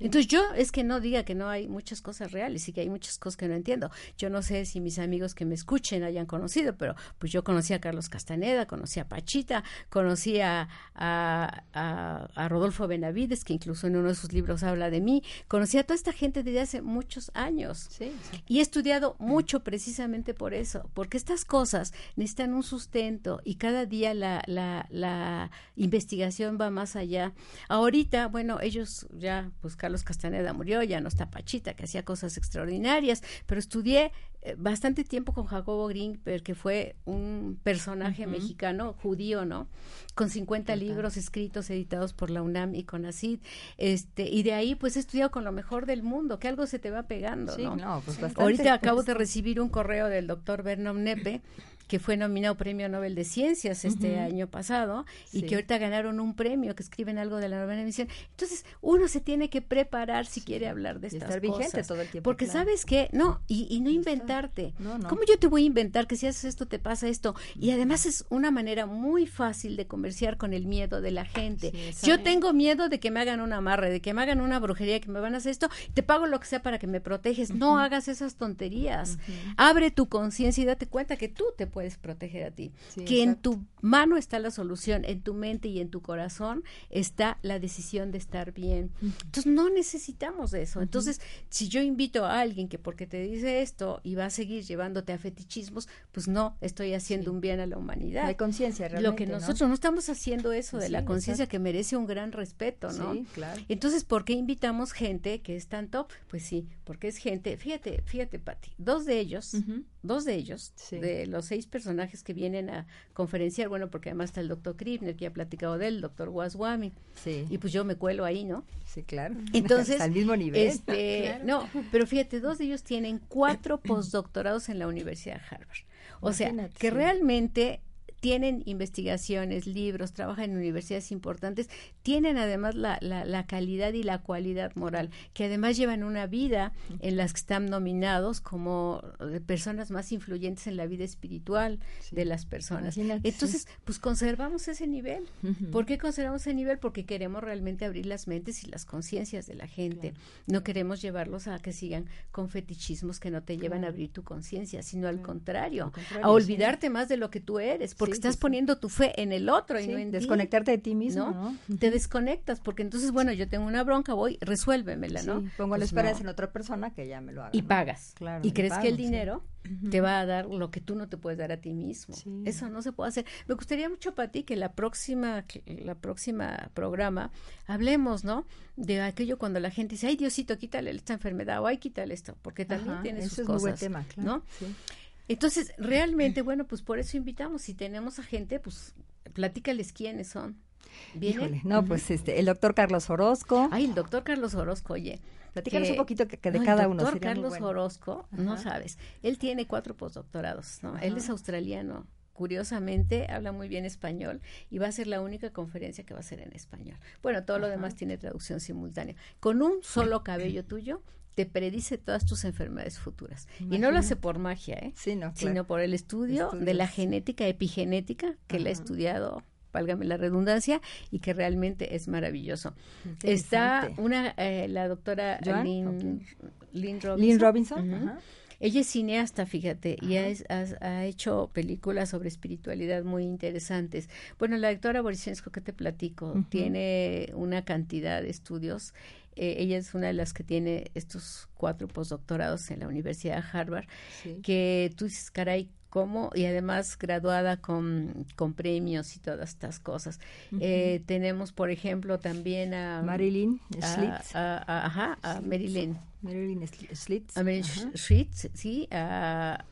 Entonces yo es que no diga que no hay muchas cosas reales y que hay muchas cosas que no entiendo. Yo no sé si mis amigos que me escuchan hayan conocido, pero pues yo conocí a Carlos Castaneda, conocí a Pachita, conocí a, a, Rodolfo Benavides, que incluso en uno de sus libros habla de mí, conocí a toda esta gente desde hace muchos años. Y he estudiado mucho precisamente por eso, porque estas cosas necesitan un sustento y cada día la, la, la investigación va más allá. Ahorita, bueno, ellos ya, pues Carlos Castaneda murió, ya no está Pachita, que hacía cosas extraordinarias, pero estudié bastante tiempo con Jacobo Greenberg, que fue un personaje mexicano, judío, ¿no? Con 50 libros escritos, editados por la UNAM y con ACID. Este, y de ahí, pues, he estudiado con lo mejor del mundo, que algo se te va pegando, ¿no? no pues Ahorita acabo de recibir un correo del doctor Vernon Nepe, que fue nominado Premio Nobel de Ciencias este año pasado y que ahorita ganaron un premio, que escriben algo de la novena emisión. Entonces, uno se tiene que preparar si quiere hablar de estas estar vigente todo el tiempo. Porque sabes que, no, y, no inventarte. No, ¿Cómo yo te voy a inventar que si haces esto te pasa esto? Y además es una manera muy fácil de conversar con el miedo de la gente. yo tengo miedo de que me hagan un amarre, de que me hagan una brujería, que me van a hacer esto, te pago lo que sea para que me proteges. No hagas esas tonterías. Abre tu conciencia y date cuenta que tú te puedes proteger a ti. que en tu mano está la solución, en tu mente y en tu corazón está la decisión de estar bien. Entonces no necesitamos eso. Entonces, si yo invito a alguien que porque te dice esto y va a seguir llevándote a fetichismos, pues no, estoy haciendo un bien a la humanidad. hay conciencia realmente. Lo que nosotros ¿no? estamos haciendo eso de la conciencia que merece un gran respeto, ¿no? Sí, claro. Entonces, ¿por qué invitamos gente que es tanto? Pues sí, porque es gente, fíjate, fíjate, Pati, dos de ellos, dos de ellos, de los seis personajes que vienen a conferenciar, bueno, porque además está el doctor Kribner, que ha platicado de él, el doctor Waswami, sí. y pues yo me cuelo ahí, ¿no? Sí, claro. *laughs* Entonces, al mismo nivel. Este, no, pero fíjate, dos de ellos tienen cuatro postdoctorados en la Universidad de Harvard. O sea, que realmente tienen investigaciones, libros, trabajan en universidades importantes, tienen además la, la, calidad y la cualidad moral, que además llevan una vida en las que están nominados como eh, personas más influyentes en la vida espiritual de las personas. Entonces, pues conservamos ese nivel. ¿Por qué conservamos ese nivel? Porque queremos realmente abrir las mentes y las conciencias de la gente. No queremos llevarlos a que sigan con fetichismos que no te llevan a abrir tu conciencia, sino al contrario, a olvidarte más de lo que tú eres, porque estás poniendo tu fe en el otro y no en desconectarte de ti mismo, ¿no? Te desconectas porque entonces, bueno, yo tengo una bronca, voy, resuélvemela, ¿no? pongo la pues esperanza en otra persona que ya me lo haga. Y pagas. Claro, y, crees que el dinero te va a dar lo que tú no te puedes dar a ti mismo. Eso no se puede hacer. Me gustaría mucho para ti que la próxima la próxima programa hablemos, ¿no? De aquello cuando la gente dice, "Ay, Diosito, quítale esta enfermedad" o "Ay, quítale esto", porque también tiene sus cosas, muy tema, ¿no? Entonces, realmente, bueno, pues por eso invitamos. Si tenemos a gente, pues platícales quiénes son. No, pues este, el doctor Carlos Orozco. Ay, el doctor Carlos Orozco, oye. Platícanos un poquito que, de cada uno. El doctor Carlos Orozco, no sabes, él tiene cuatro postdoctorados, ¿no? Él es australiano, curiosamente habla muy bien español y va a ser la única conferencia que va a ser en español. Bueno, todo lo demás tiene traducción simultánea. Con un solo cabello tuyo te predice todas tus enfermedades futuras. Y no lo hace por magia, ¿eh? sino por el estudio de la genética epigenética que le ha estudiado válgame la redundancia, y que realmente es maravilloso. Está una, eh, la doctora Lynn, Robinson. Ella es cineasta, fíjate, y ha, ha, hecho películas sobre espiritualidad muy interesantes. Bueno, la doctora Borisensco, que te platico, tiene una cantidad de estudios eh, ella es una de las que tiene estos cuatro postdoctorados en la Universidad de Harvard, que tú dices, caray, ¿cómo? Y además graduada con, con premios y todas estas cosas. eh, tenemos, por ejemplo, también a... Marilyn Schlitz. ajá, a Marilyn. Marilyn Schlitz. A Marilyn Schlitz, sí, a...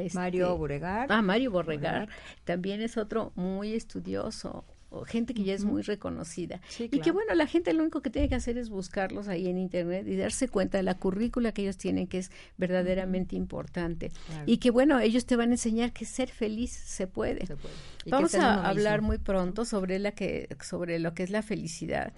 este, Mario Borregar. Ah, Mario Borregar. También es otro muy estudioso, gente que ya es muy reconocida. Y que bueno, la gente lo único que tiene que hacer es buscarlos ahí en internet y darse cuenta de la currícula que ellos tienen que es verdaderamente importante. Y que bueno, ellos te van a enseñar que ser feliz se puede. Vamos a hablar muy pronto sobre la que sobre lo que es la felicidad.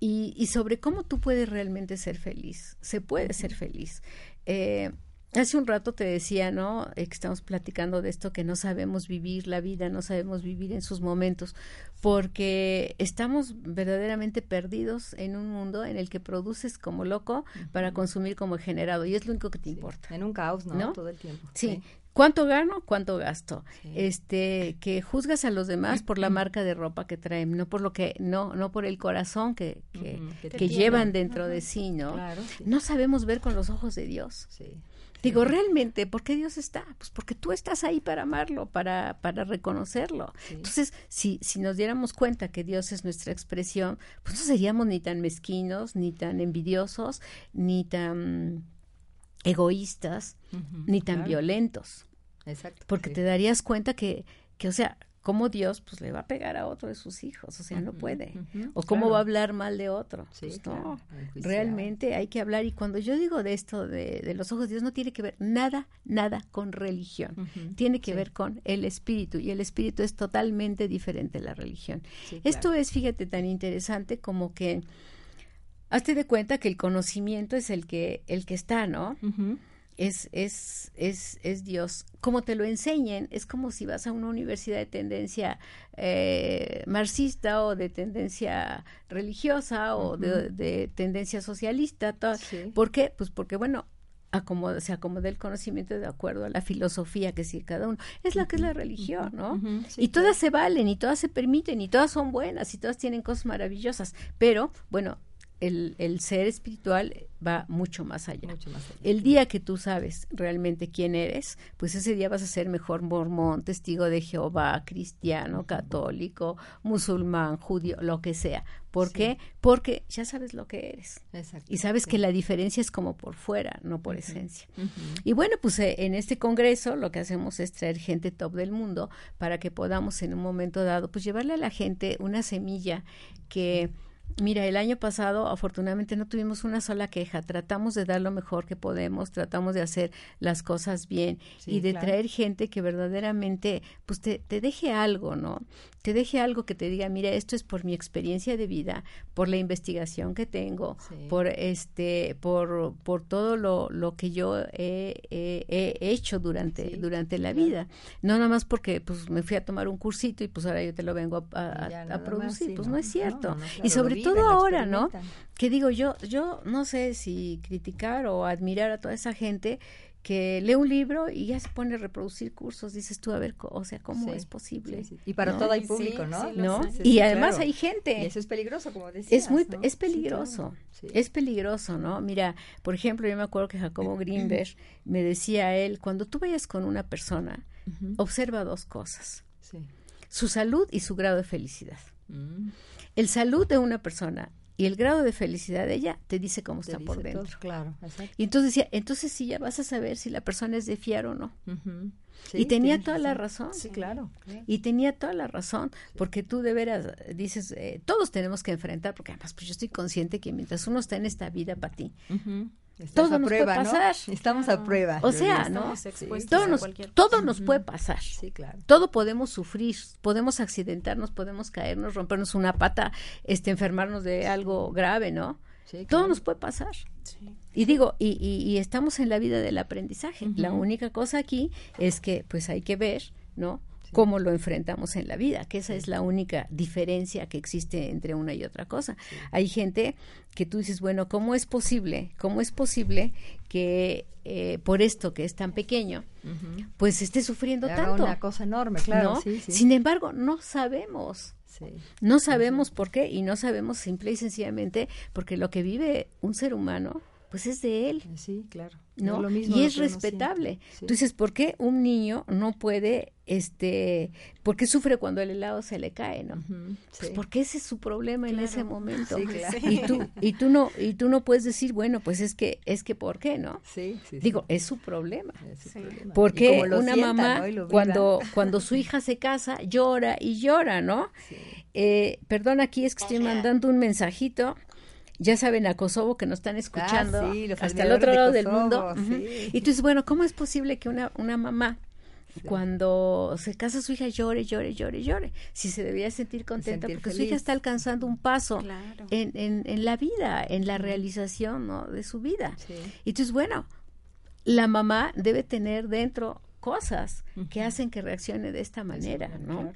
Y, y sobre cómo tú puedes realmente ser feliz. Se puede ser feliz. Eh, Hace un rato te decía, ¿no? Eh, que estamos platicando de esto, que no sabemos vivir la vida, no sabemos vivir en sus momentos, porque estamos verdaderamente perdidos en un mundo en el que produces como loco para consumir como generado, y es lo único que te importa. En un caos, ¿no? Todo el tiempo. Sí. ¿Cuánto gano? ¿Cuánto gasto? Este, que juzgas a los demás por la marca de ropa que traen, no por lo que, no, no por el corazón que, que, llevan dentro de sí, ¿no? No sabemos ver con los ojos de Dios. Sí. Digo, realmente, ¿por qué Dios está? Pues porque tú estás ahí para amarlo, para, para reconocerlo. Entonces, si, si nos diéramos cuenta que Dios es nuestra expresión, pues no seríamos ni tan mezquinos, ni tan envidiosos, ni tan egoístas, ni tan violentos. Exacto. Porque te darías cuenta que, que, o sea, cómo Dios pues le va a pegar a otro de sus hijos, o sea, no puede. o cómo va a hablar mal de otro. pues no, realmente hay que hablar. Y cuando yo digo de esto, de, de, los ojos de Dios, no tiene que ver nada, nada con religión. Tiene que ver con el espíritu. Y el espíritu es totalmente diferente a la religión. Esto es, fíjate, tan interesante como que hazte de cuenta que el conocimiento es el que, el que está, ¿no? Es, es, es, es Dios. Como te lo enseñen, es como si vas a una universidad de tendencia eh, marxista o de tendencia religiosa o de, tendencia socialista. ¿Por qué? Pues porque, bueno, acomoda, se acomoda el conocimiento de acuerdo a la filosofía que sigue cada uno. Es la que es la religión, ¿no? y todas se valen y todas se permiten y todas son buenas y todas tienen cosas maravillosas. Pero, bueno, el, el, ser espiritual va mucho más, allá. El día que tú sabes realmente quién eres, pues ese día vas a ser mejor mormón, testigo de Jehová, cristiano, católico, musulmán, judío, lo que sea. ¿Por qué? Porque ya sabes lo que eres. Y sabes que la diferencia es como por fuera, no por esencia. Y bueno, pues eh, en este congreso lo que hacemos es traer gente top del mundo para que podamos en un momento dado, pues llevarle a la gente una semilla que Mira, el año pasado afortunadamente no tuvimos una sola queja, tratamos de dar lo mejor que podemos, tratamos de hacer las cosas bien y de traer gente que verdaderamente pues te, te, deje algo, ¿no? Te deje algo que te diga, mira, esto es por mi experiencia de vida, por la investigación que tengo, por este, por, por todo lo, lo que yo he, he, hecho durante, durante la vida. No nada más porque pues me fui a tomar un cursito y pues ahora yo te lo vengo a, a, producir, pues no, es cierto. y sobre todo ahora, ¿no? Que digo yo, yo no sé si criticar o admirar a toda esa gente que lee un libro y ya se pone a reproducir cursos, dices tú, a ver, o sea, ¿cómo es posible? y para todo hay público, ¿no? ¿No? y además hay gente. Y eso es peligroso, como decías. Es muy, es peligroso, es peligroso, ¿no? Mira, por ejemplo, yo me acuerdo que Jacobo Greenberg me decía a él, cuando tú vayas con una persona, observa dos cosas, su salud y su grado de felicidad. Mm. El salud de una persona y el grado de felicidad de ella te dice cómo está por dentro. claro, Y entonces decía, entonces sí ya vas a saber si la persona es de fiar o no. y tenía toda la razón. Sí, claro, Y tenía toda la razón, porque tú de veras dices, eh, todos tenemos que enfrentar, porque además pues yo estoy consciente que mientras uno está en esta vida para ti, todo nos puede pasar. Estamos a prueba. O sea, ¿no? todo nos, todo nos puede pasar. Sí, claro. Todo podemos sufrir, podemos accidentarnos, podemos caernos, rompernos una pata, este, enfermarnos de algo grave, ¿no? Todo nos puede pasar. Y digo, y, y, estamos en la vida del aprendizaje. La única cosa aquí es que, pues, hay que ver, ¿no? Cómo lo enfrentamos en la vida, que esa es la única diferencia que existe entre una y otra cosa. Hay gente que tú dices, bueno, ¿cómo es posible? ¿Cómo es posible que eh, por esto que es tan pequeño, pues esté sufriendo tanto? Una cosa enorme, claro. Sin embargo, no sabemos. No sabemos por qué y no sabemos simple y sencillamente porque lo que vive un ser humano pues es de él. Sí, claro. ¿no? y es respetable. Tú dices, ¿por qué un niño no puede, este, por qué sufre cuando el helado se le cae, no? Pues porque ese es su problema en ese momento. Y tú, y tú no, y tú no puedes decir, bueno, pues es que, es que, ¿por qué, no? Sí, Digo, es su problema. Porque una mamá, cuando, cuando su hija se casa, llora y llora, ¿no? Eh, perdón, aquí es que estoy mandando un mensajito ya saben, a Kosovo que nos están escuchando ah, hasta el otro lado del mundo. Y tú dices, bueno, ¿cómo es posible que una, una mamá cuando se casa su hija llore, llore, llore, llore? Si se debía sentir contenta porque su hija está alcanzando un paso en, en, en, la vida, en la realización ¿no? de su vida. Y entonces, bueno, la mamá debe tener dentro cosas que hacen que reaccione de esta manera, ¿no?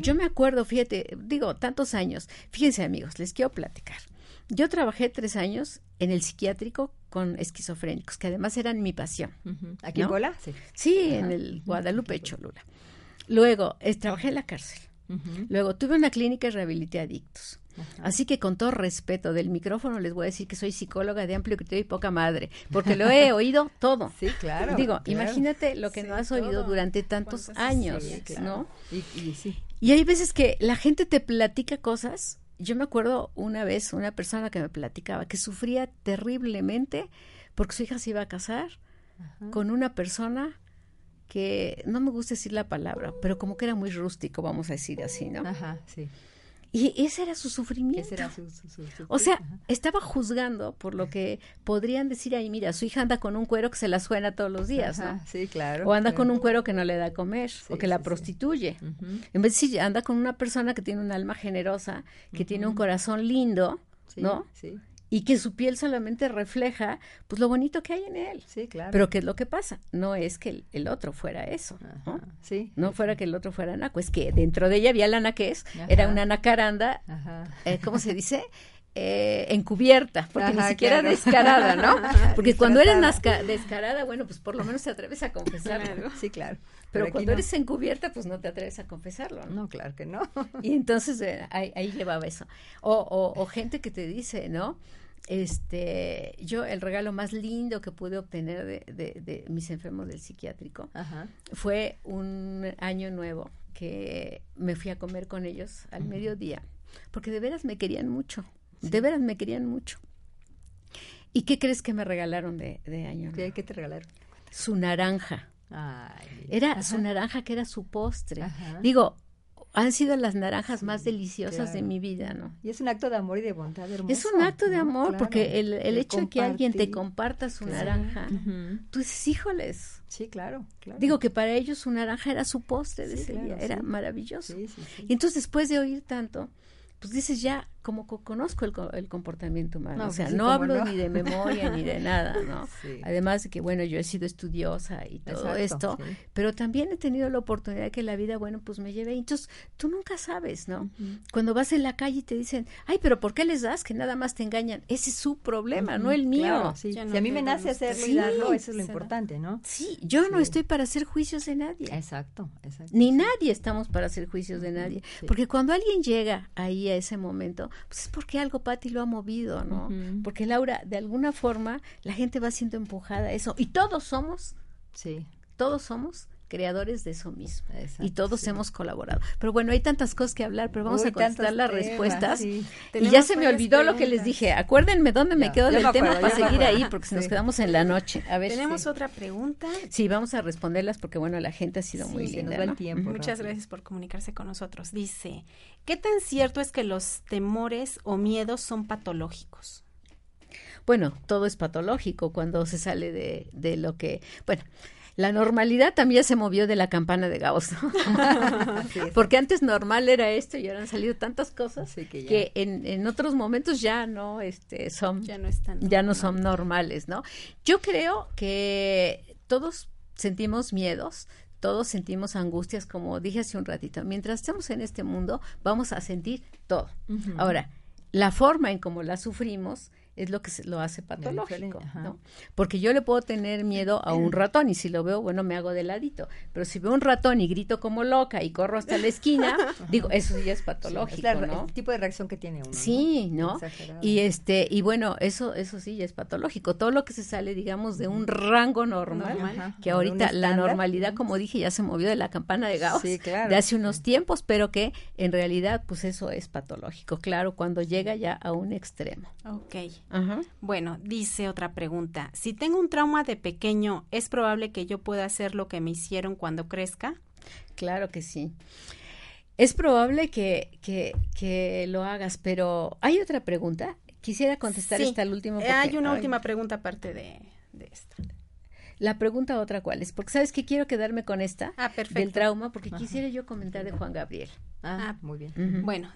yo, me acuerdo, fíjate, digo, tantos años. Fíjense, amigos, les quiero platicar. Yo trabajé tres años en el psiquiátrico con esquizofrénicos, que además eran mi pasión. ¿Aquí en Bola? Sí, en el Guadalupe Cholula. Luego, trabajé en la cárcel. Luego, tuve una clínica y rehabilité adictos. Así que con todo respeto del micrófono les voy a decir que soy psicóloga de amplio criterio y poca madre, porque lo he *laughs* oído todo. Sí, claro. Digo, imagínate lo que no has oído durante tantos años, ¿no? Y, hay veces que la gente te platica cosas. Yo me acuerdo una vez una persona que me platicaba que sufría terriblemente porque su hija se iba a casar con una persona que no me gusta decir la palabra, pero como que era muy rústico, vamos a decir así, ¿no? Ajá, sí. Y ese era su sufrimiento. o sea, estaba juzgando por lo que podrían decir ahí, mira, su hija anda con un cuero que se la suena todos los días, ¿no? Sí, claro. O anda con un cuero que no le da a comer, o que la prostituye. En vez de decir, anda con una persona que tiene un alma generosa, que tiene un corazón lindo, ¿no? Sí y que su piel solamente refleja pues lo bonito que hay en él. Sí, claro. Pero ¿qué es lo que pasa? No es que el, otro fuera eso, ¿no? Sí. No fuera que el otro fuera naco, es que dentro de ella había la naquez, era una nacaranda, eh, ¿cómo se dice? Eh, encubierta, porque ni siquiera descarada, ¿no? *laughs* Porque cuando eres descarada, bueno, pues por lo menos te atreves a confesarlo. Sí, claro. Pero, cuando eres encubierta, pues no te atreves a confesarlo. No, claro que no. Y entonces eh, ahí, ahí, llevaba eso. O, o, o, gente que te dice, ¿no? Este, yo el regalo más lindo que pude obtener de, mis enfermos del psiquiátrico fue un año nuevo que me fui a comer con ellos al mediodía, porque de veras me querían mucho, de veras me querían mucho. ¿Y qué crees que me regalaron de, año nuevo? ¿Qué, te regalaron? Su naranja. era su naranja que era su postre. Digo, han sido las naranjas más deliciosas de mi vida, ¿no? Y es un acto de amor y de bondad hermoso. Es un acto de amor, porque el, el hecho de que alguien te comparta su naranja, tú dices, híjoles. Sí, claro, claro. Digo que para ellos su naranja era su postre de ese día, era maravilloso. Y entonces después de oír tanto, pues dices ya, como conozco el, el, comportamiento humano, o sea, pues no hablo ni de memoria ni de nada, ¿no? *laughs* Además de que, bueno, yo he sido estudiosa y todo esto, pero también he tenido la oportunidad de que la vida, bueno, pues me lleve. Entonces, tú nunca sabes, ¿no? Cuando vas en la calle y te dicen, ay, pero ¿por qué les das? Que nada más te engañan. Ese es su problema, no el mío. si a mí me nace hacerlo y darlo, eso es lo importante, ¿no? Sí, yo no estoy para hacer juicios de nadie. Exacto, exacto. Ni nadie estamos para hacer juicios de nadie. Porque cuando alguien llega ahí a ese momento, pues es porque algo Patti lo ha movido, ¿no? Porque Laura, de alguna forma, la gente va siendo empujada a eso. Y todos somos, sí, todos somos creadores de eso mismo. y todos hemos colaborado. Pero bueno, hay tantas cosas que hablar, pero vamos a contestar las respuestas. Y ya se me olvidó lo que les dije. Acuérdenme dónde me quedo del tema para seguir ahí, porque nos quedamos en la noche. A ver. Tenemos otra pregunta. Sí, vamos a responderlas porque bueno, la gente ha sido muy linda. el tiempo, Muchas gracias por comunicarse con nosotros. Dice, ¿qué tan cierto es que los temores o miedos son patológicos? Bueno, todo es patológico cuando se sale de, de lo que, bueno, la normalidad también se movió de la campana de Gauss, *laughs* porque antes normal era esto y ahora han salido tantas cosas que, en, en, otros momentos ya no este son ya no están ya no son normales, ¿no? Yo creo que todos sentimos miedos, todos sentimos angustias, como dije hace un ratito. Mientras estemos en este mundo, vamos a sentir todo. Ahora, la forma en cómo la sufrimos es lo que se, lo hace patológico, ¿no? Porque yo le puedo tener miedo a un ratón y si lo veo, bueno, me hago de ladito, pero si veo un ratón y grito como loca y corro hasta la esquina, *laughs* digo, eso ya es patológico, es El tipo de reacción que tiene uno. Sí, ¿no? Y este y bueno, eso eso sí ya es patológico. Todo lo que se sale, digamos, de un rango normal, que ahorita la normalidad, como dije, ya se movió de la campana de Gauss de hace unos tiempos, pero que en realidad, pues eso es patológico, claro, cuando llega ya a un extremo. Ok. Bueno, dice otra pregunta. Si tengo un trauma de pequeño, ¿es probable que yo pueda hacer lo que me hicieron cuando crezca? Claro que sí. Es probable que, que, que lo hagas, pero hay otra pregunta. Quisiera contestar esta al último. hay una última pregunta aparte de, de esta. La pregunta otra cuál es, porque sabes que quiero quedarme con esta ah, del trauma, porque quisiera yo comentar de Juan Gabriel. Ah, ah muy bien. Bueno,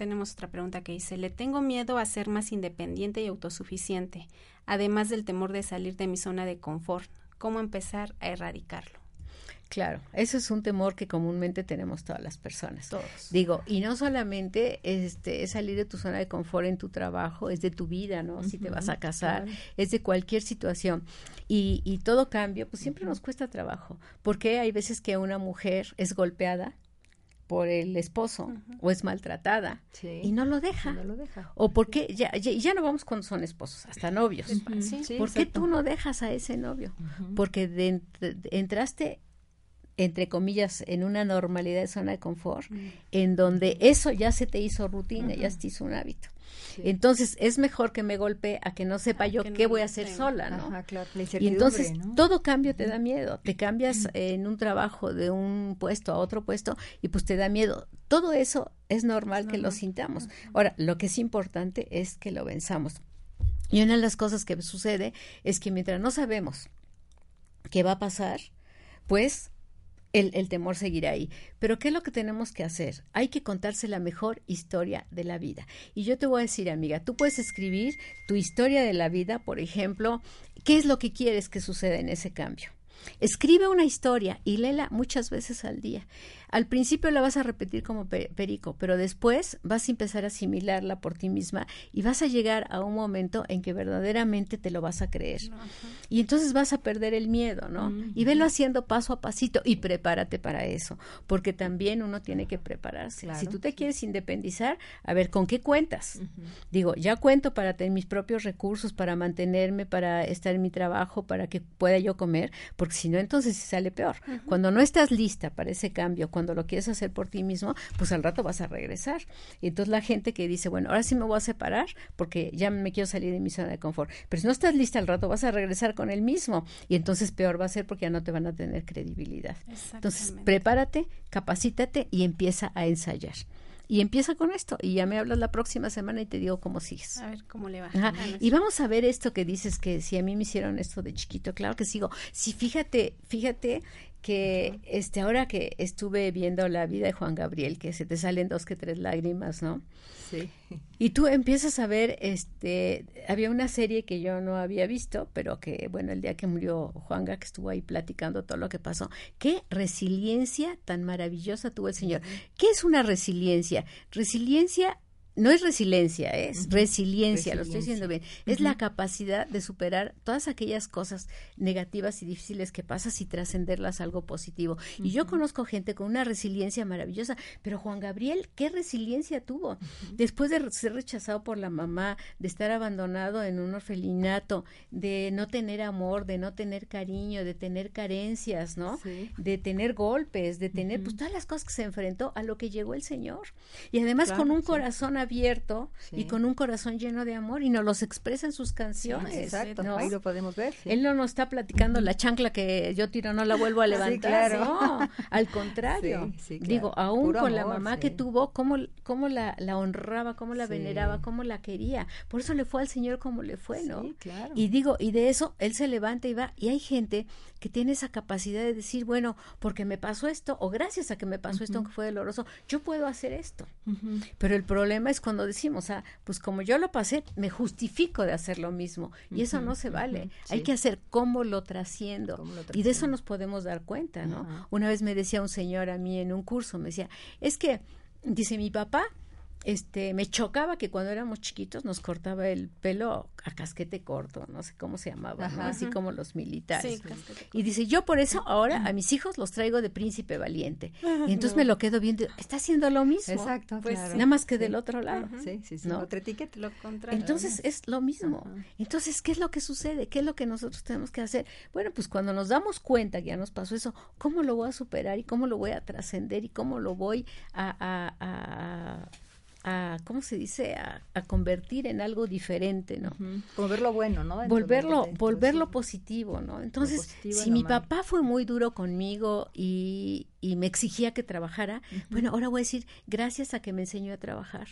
tenemos otra pregunta que dice, le tengo miedo a ser más independiente y autosuficiente, además del temor de salir de mi zona de confort. ¿Cómo empezar a erradicarlo? Claro, eso es un temor que comúnmente tenemos todas las personas. Todos. Digo, y no solamente este, es salir de tu zona de confort en tu trabajo, es de tu vida, ¿no? si te vas a casar, es de cualquier situación. Y, y todo cambio, pues siempre nos cuesta trabajo, porque hay veces que una mujer es golpeada por el esposo o es maltratada y no lo deja. No lo deja. O porque ya, ya, ya, no vamos cuando son esposos, hasta novios. ¿Por qué tú no dejas a ese novio? Porque entraste entre comillas, en una normalidad de zona de confort, en donde eso ya se te hizo rutina, ya se te hizo un hábito. Entonces, es mejor que me golpee a que no sepa yo qué voy a hacer sola, ¿no? y entonces, todo cambio te da miedo. Te cambias en un trabajo de un puesto a otro puesto y pues te da miedo. Todo eso es normal que lo sintamos. Ahora, lo que es importante es que lo venzamos. Y una de las cosas que sucede es que mientras no sabemos qué va a pasar, pues el, el, temor seguirá ahí. Pero ¿qué es lo que tenemos que hacer? Hay que contarse la mejor historia de la vida. Y yo te voy a decir, amiga, tú puedes escribir tu historia de la vida, por ejemplo, ¿qué es lo que quieres que suceda en ese cambio? Escribe una historia y léela muchas veces al día. Al principio la vas a repetir como perico, pero después vas a empezar a asimilarla por ti misma y vas a llegar a un momento en que verdaderamente te lo vas a creer. Y entonces vas a perder el miedo, ¿no? Y velo haciendo paso a pasito y prepárate para eso, porque también uno tiene que prepararse. si tú te quieres independizar, a ver, ¿con qué cuentas? Digo, ya cuento para tener mis propios recursos, para mantenerme, para estar en mi trabajo, para que pueda yo comer, porque si no, entonces sale peor. Cuando no estás lista para ese cambio, cuando lo quieres hacer por ti mismo, pues al rato vas a regresar. Y entonces la gente que dice, bueno, ahora sí me voy a separar porque ya me quiero salir de mi zona de confort. Pero si no estás lista al rato, vas a regresar con el mismo. Y entonces peor va a ser porque ya no te van a tener credibilidad. Entonces, prepárate, capacítate y empieza a ensayar y empieza con esto y ya me hablas la próxima semana y te digo cómo sigues. A ver cómo le va. Y vamos a ver esto que dices que si a mí me hicieron esto de chiquito, claro que sigo. Si fíjate, fíjate que este ahora que estuve viendo la vida de Juan Gabriel, que se te salen dos que tres lágrimas, ¿no? Sí. *laughs* Y tú empiezas a ver, este, había una serie que yo no había visto, pero que, bueno, el día que murió Juanga, que estuvo ahí platicando todo lo que pasó, qué resiliencia tan maravillosa tuvo el Señor. ¿Qué es una resiliencia? Resiliencia no es resiliencia, es resiliencia, lo estoy diciendo bien. Es la capacidad de superar todas aquellas cosas negativas y difíciles que pasas y trascenderlas a algo positivo. Y yo conozco gente con una resiliencia maravillosa, pero Juan Gabriel, ¿qué resiliencia tuvo? Después de ser rechazado por la mamá, de estar abandonado en un orfelinato, de no tener amor, de no tener cariño, de tener carencias, ¿no? De tener golpes, de tener, pues todas las cosas que se enfrentó a lo que llegó el Señor. Y además con un corazón abierto y con un corazón lleno de amor y nos los expresa en sus canciones. exacto, ahí lo podemos ver. Él no nos está platicando la chancla que yo tiro, no la vuelvo a *laughs* levantar. No, al contrario. *laughs* Digo, aún con la mamá que tuvo, cómo, cómo la, la honraba, cómo la veneraba, cómo la quería. Por eso le fue al Señor como le fue, ¿no? Y digo, y de eso él se levanta y va. Y hay gente que tiene esa capacidad de decir, bueno, porque me pasó esto, o gracias a que me pasó esto, aunque fue doloroso, yo puedo hacer esto. Pero el problema es cuando decimos, ah, pues como yo lo pasé, me justifico de hacer lo mismo. Y eso no se vale. Hay que hacer cómo lo, trasciendo. Y de eso nos podemos dar cuenta, ¿no? Una vez me decía un señor a mí en un curso, me decía, es que, dice mi papá, este, me chocaba que cuando éramos chiquitos nos cortaba el pelo a casquete corto, no sé cómo se llamaba, así como los militares. y dice, yo por eso ahora a mis hijos los traigo de príncipe valiente. *laughs* y entonces me lo quedo viendo, está haciendo lo mismo. Exacto, pues, Nada más que del otro lado. Sí, sí, sí. ¿no? Otra etiqueta. Lo contrario. Entonces es lo mismo. Entonces, ¿qué es lo que sucede? ¿Qué es lo que nosotros tenemos que hacer? Bueno, pues cuando nos damos cuenta que ya nos pasó eso, ¿cómo lo voy a superar y cómo lo voy a trascender y cómo lo voy a a ¿cómo se dice? A, convertir en algo diferente, ¿no? Como ver lo bueno, ¿no? volverlo, volverlo positivo, ¿no? Entonces, si mi papá fue muy duro conmigo y, y me exigía que trabajara, bueno, ahora voy a decir, gracias a que me enseñó a trabajar.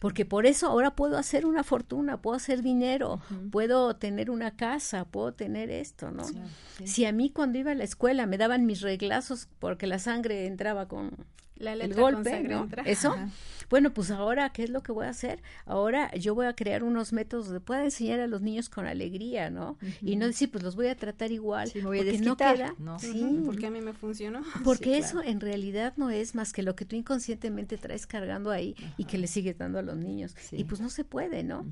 Porque por eso ahora puedo hacer una fortuna, puedo hacer dinero, puedo tener una casa, puedo tener esto, ¿no? Si a mí cuando iba a la escuela me daban mis reglazos porque la sangre entraba con la el golpe, ¿no? Eso. Bueno, pues ahora, ¿qué es lo que voy a hacer? Ahora yo voy a crear unos métodos de pueda enseñar a los niños con alegría, ¿no? Y no decir, pues los voy a tratar igual, sí, voy porque no queda. Sí. Porque a mí me funcionó. *laughs* Porque eso en realidad no es más que lo que tú inconscientemente traes cargando ahí y que le sigues dando a los niños. Y pues no se puede, ¿no?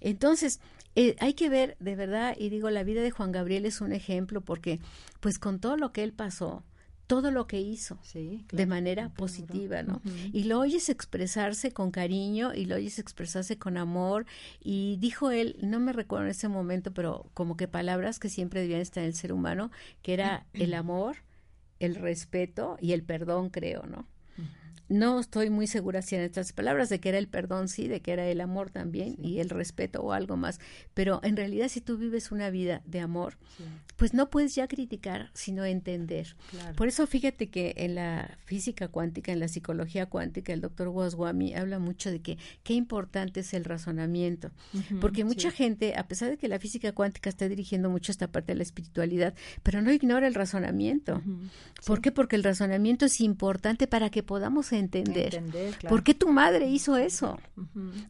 Entonces, eh, hay que ver de verdad, y digo, la vida de Juan Gabriel es un ejemplo porque, pues con todo lo que él pasó, todo lo que hizo de manera positiva, ¿no? Y lo oyes expresarse con cariño y lo oyes expresarse con amor y dijo él, no me recuerdo en ese momento, pero como que palabras que siempre debían estar en el ser humano, que era el *clears throat* amor, el respeto y el perdón, creo, ¿no? No estoy muy segura si en estas palabras de que era el perdón, sí, de que era el amor también y el respeto o algo más, pero en realidad si tú vives una vida de amor, pues no puedes ya criticar, sino entender. Por eso fíjate que en la física cuántica, en la psicología cuántica, el doctor Waswami habla mucho de que qué importante es el razonamiento, porque mucha gente, a pesar de que la física cuántica está dirigiendo mucho esta parte de la espiritualidad, pero no ignora el razonamiento. ¿Por qué? Porque el razonamiento es importante para que podamos entender, por qué tu madre hizo eso,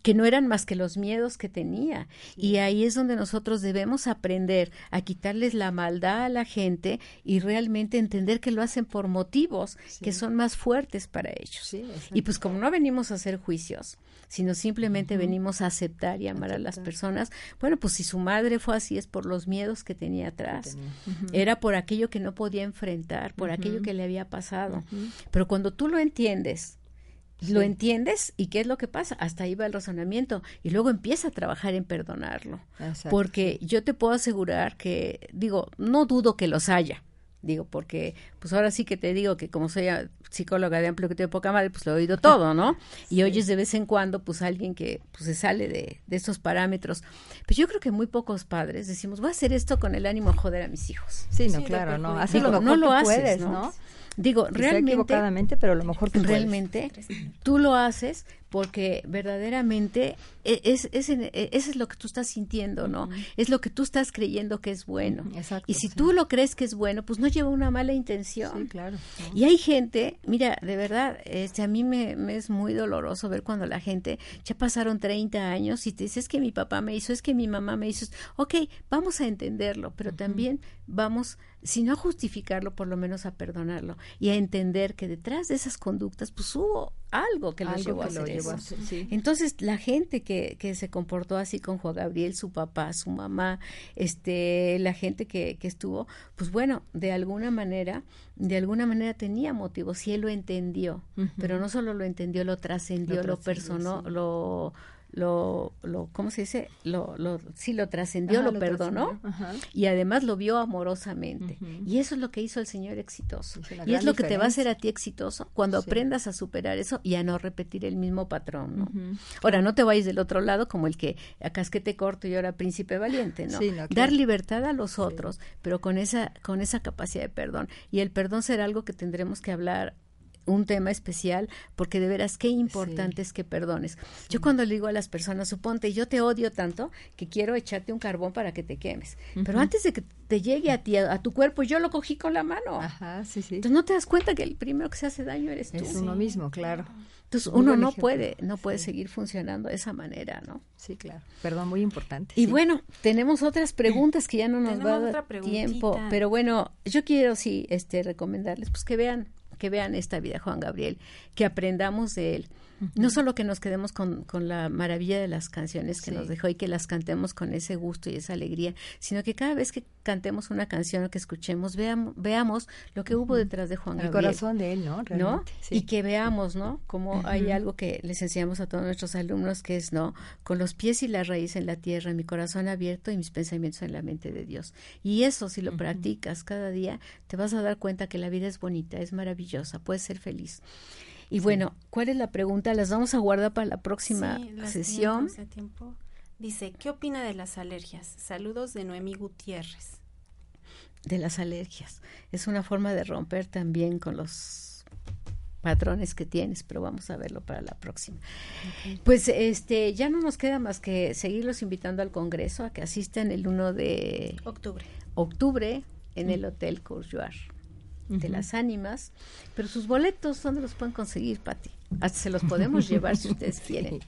que no eran más que los miedos que tenía. Y ahí es donde nosotros debemos aprender a quitarles la maldad a la gente y realmente entender que lo hacen por motivos que son más fuertes para ellos. y pues como no venimos a hacer juicios, sino simplemente venimos a aceptar y amar a las personas, bueno, pues si su madre fue así es por los miedos que tenía atrás, era por aquello que no podía enfrentar, por aquello que le había pasado. Pero cuando tú lo entiendes, lo entiendes y qué es lo que pasa. Hasta ahí va el razonamiento y luego empieza a trabajar en perdonarlo. Porque yo te puedo asegurar que, digo, no dudo que los haya. Digo, porque pues ahora sí que te digo que como soy psicóloga de amplio que de poca madre, pues lo he oído *laughs* todo, ¿no? Y oyes de vez en cuando pues alguien que pues se sale de, de estos parámetros. Pues yo creo que muy pocos padres decimos, voy a hacer esto con el ánimo de joder a mis hijos. Sí, no, claro, no. Así lo no lo haces, ¿no? Digo, realmente. equivocadamente, pero a lo mejor Realmente, tú lo haces porque verdaderamente e, es, es, es, e, eso es lo que tú estás sintiendo, ¿no? Es lo que tú estás creyendo que es bueno. y si tú lo crees que es bueno, pues no lleva una mala intención. Sí, claro. Y hay gente, mira, de verdad, este, a mí me, me, es muy doloroso ver cuando la gente, ya pasaron 30 años y te dice, es que mi papá me hizo, es que mi mamá me hizo, ok, vamos a entenderlo, pero también vamos si no a justificarlo, por lo menos a perdonarlo y a entender que detrás de esas conductas, pues hubo algo que lo llevó a hacer eso. Entonces, la gente que, que se comportó así con Juan Gabriel, su papá, su mamá, este, la gente que, que estuvo, pues bueno, de alguna manera, de alguna manera tenía motivos y él lo entendió, pero no solo lo entendió, lo trascendió, lo, lo personó, lo lo, lo ¿cómo se dice? Lo, lo, sí, lo trascendió, lo, perdonó y además lo vio amorosamente. Y eso es lo que hizo el Señor exitoso. y es lo que te va a hacer a ti exitoso cuando aprendas a superar eso y a no repetir el mismo patrón, ¿no? Ahora, no te vayas del otro lado como el que acá es que te corto y ahora príncipe valiente, ¿no? Dar libertad a los otros, pero con esa, con esa capacidad de perdón. Y el perdón será algo que tendremos que hablar un tema especial porque de veras qué importante es que perdones. Yo cuando le digo a las personas, suponte, yo te odio tanto que quiero echarte un carbón para que te quemes, pero antes de que te llegue a ti, a, tu cuerpo, yo lo cogí con la mano. Ajá, sí, sí. Entonces no te das cuenta que el primero que se hace daño eres tú. Es uno mismo, claro. Entonces uno no puede, no puede seguir funcionando de esa manera, ¿no? Sí, claro. Perdón, muy importante. Y bueno, tenemos otras preguntas que ya no nos va a dar tiempo, pero bueno, yo quiero sí, este, recomendarles, pues que vean que vean esta vida, Juan Gabriel, que aprendamos de él. No solo que nos quedemos con, con, la maravilla de las canciones que nos dejó y que las cantemos con ese gusto y esa alegría, sino que cada vez que cantemos una canción o que escuchemos, veamos, veamos lo que hubo detrás de Juan Gabriel. El corazón de él, ¿no? ¿No? Y que veamos, ¿no? Como hay algo que les enseñamos a todos nuestros alumnos que es, ¿no? Con los pies y la raíz en la tierra, mi corazón abierto y mis pensamientos en la mente de Dios. Y eso, si lo practicas cada día, te vas a dar cuenta que la vida es bonita, es maravillosa, puedes ser feliz. Y bueno, ¿cuál es la pregunta? Las vamos a guardar para la próxima sesión. Tiempo. Dice, ¿qué opina de las alergias? Saludos de Noemí Gutiérrez. De las alergias. Es una forma de romper también con los patrones que tienes, pero vamos a verlo para la próxima. Pues este ya no nos queda más que seguirlos invitando al Congreso a que asistan el 1 de octubre. Octubre en el Hotel De las ánimas, pero sus boletos, ¿dónde los pueden conseguir, Patti? Hasta se los podemos *laughs* llevar si ustedes quieren.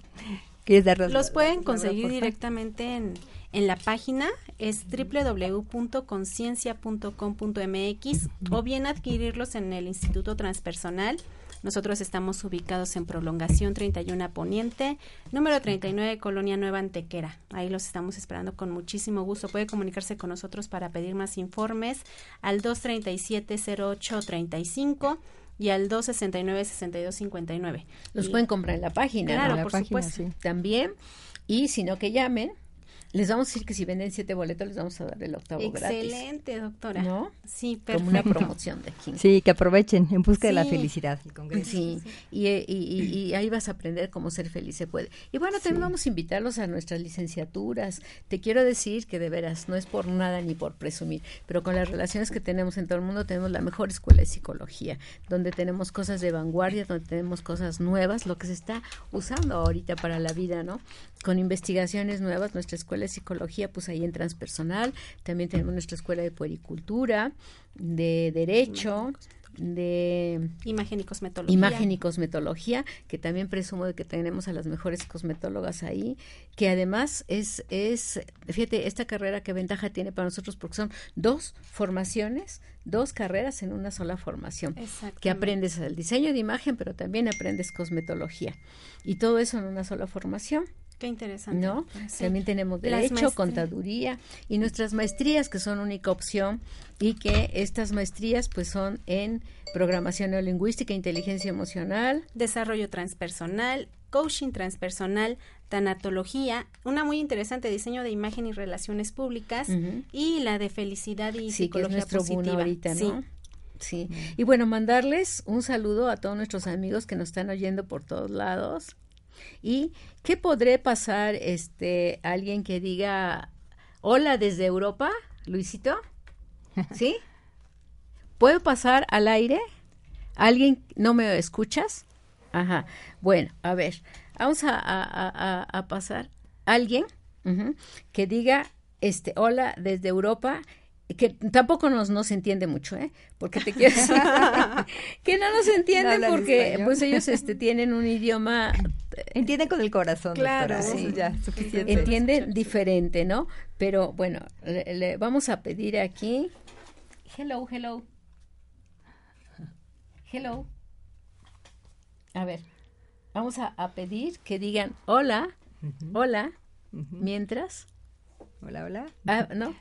Los pueden conseguir directamente en, en la página, es www.conciencia.com.mx o bien adquirirlos en el Instituto Transpersonal nosotros estamos ubicados en Prolongación 31 Poniente, número 39, Colonia Nueva Antequera. Ahí los estamos esperando con muchísimo gusto. Puede comunicarse con nosotros para pedir más informes al 237-0835 y al 269-6259. Los pueden comprar en la página. Claro, por supuesto. También. Y si no, que llamen Les vamos a decir que si venden siete boletos, les vamos a dar el octavo gratis. Excelente, doctora. ¿No? Sí, perfecto. Como una promoción de King. Sí, que aprovechen en busca de la felicidad. Sí, y, y, ahí vas a aprender cómo ser feliz se puede. Y bueno, también vamos a invitarlos a nuestras licenciaturas. Te quiero decir que de veras, no es por nada ni por presumir, pero con las relaciones que tenemos en todo el mundo, tenemos la mejor escuela de psicología, donde tenemos cosas de vanguardia, donde tenemos cosas nuevas, lo que se está usando ahorita para la vida, ¿no? Con investigaciones nuevas, nuestra escuela de psicología, pues ahí en transpersonal, también tenemos nuestra escuela de puericultura, de derecho, de imagen y cosmetología. Imagen y cosmetología, que también presumo de que tenemos a las mejores cosmetólogas ahí, que además es, es, fíjate, esta carrera qué ventaja tiene para nosotros porque son dos formaciones, dos carreras en una sola formación, que aprendes el diseño de imagen, pero también aprendes cosmetología. Y todo eso en una sola formación. Qué interesante. ¿No? También tenemos derecho, contaduría y nuestras maestrías que son única opción y que estas maestrías pues son en programación neolingüística, inteligencia emocional, desarrollo transpersonal, coaching transpersonal, tanatología, una muy interesante diseño de imagen y relaciones públicas y la de felicidad y sí, psicología que es nuestro ahorita, ¿no? Sí. Y bueno, mandarles un saludo a todos nuestros amigos que nos están oyendo por todos lados ¿Y qué podré pasar este alguien que diga hola desde Europa, Luisito? ¿Sí? ¿Puedo pasar al aire? ¿Alguien no me escuchas? Ajá. Bueno, a ver, vamos a, a, a, pasar. Alguien que diga este hola desde Europa que tampoco nos, nos entiende mucho, ¿eh? Porque te quiero decir *laughs* que no nos entienden porque pues ellos este tienen un idioma entienden con el corazón, claro, sí. ya, suficiente. Entienden diferente, ¿no? Pero bueno, le, vamos a pedir aquí hello, hello. Hello. A ver, vamos a, pedir que digan hola, hola, mientras. Hola, hola. Ah, no.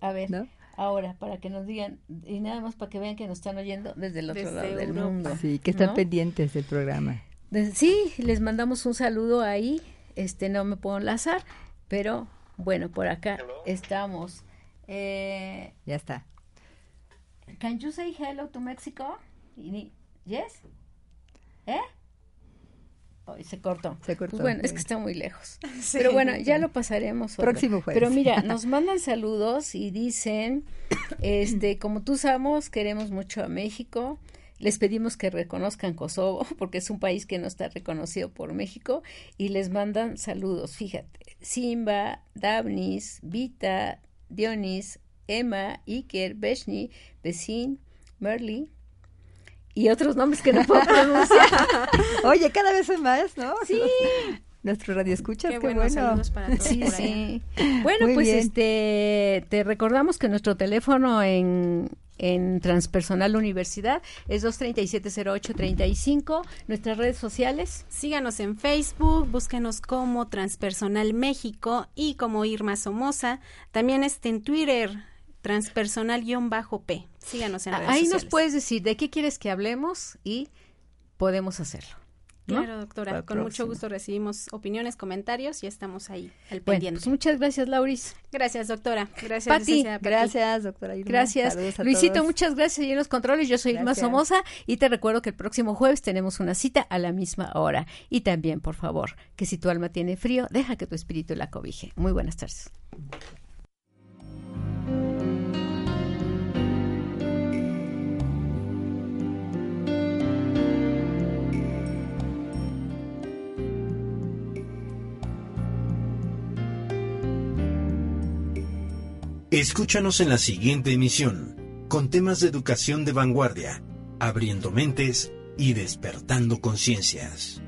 A ver. ¿No? Ahora para que nos digan y nada más para que vean que nos están oyendo desde el otro lado del mundo. Sí, que están pendientes del programa. sí, les mandamos un saludo ahí. Este no me puedo enlazar, pero bueno, por acá estamos. Eh, ya está. Can you say hello to Mexico? Yes? ¿Eh? Se cortó. Se cortó. Pues bueno, es que está muy lejos. *laughs* Pero bueno, ya lo pasaremos. Próximo jueves. Pero mira, nos *laughs* mandan saludos y dicen, este, como tú sabes, queremos mucho a México. Les pedimos que reconozcan Kosovo, *laughs* porque es un país que no está reconocido por México, y les mandan saludos. Fíjate, Simba, Davnis, Vita, Dionis, Emma, Iker, Beshni, Besin, Merly, y otros nombres que no puedo pronunciar. *laughs* Oye, cada vez es más, ¿no? Sí. Nuestro radio escucha, qué, bueno. Para todos sí, sí. Bueno, pues este te recordamos que nuestro teléfono en en Transpersonal Universidad es 237-0835. Nuestras redes sociales. Síganos en Facebook, búsquenos como Transpersonal México y como Irma Somoza. También está en Twitter, transpersonal-p. Síganos en redes Ahí nos puedes decir de qué quieres que hablemos y podemos hacerlo. Claro, doctora. con mucho gusto recibimos opiniones, comentarios y estamos ahí al pendiente. Pues muchas gracias, Lauris. Gracias, doctora. Gracias, Pati. Gracias, doctora. Gracias. Luisito, muchas gracias. Y en los controles, yo soy Irma Somoza y te recuerdo que el próximo jueves tenemos una cita a la misma hora. Y también, por favor, que si tu alma tiene frío, deja que tu espíritu la cobije. Muy buenas tardes. Escúchanos en la siguiente emisión, con temas de educación de vanguardia, abriendo mentes y despertando conciencias.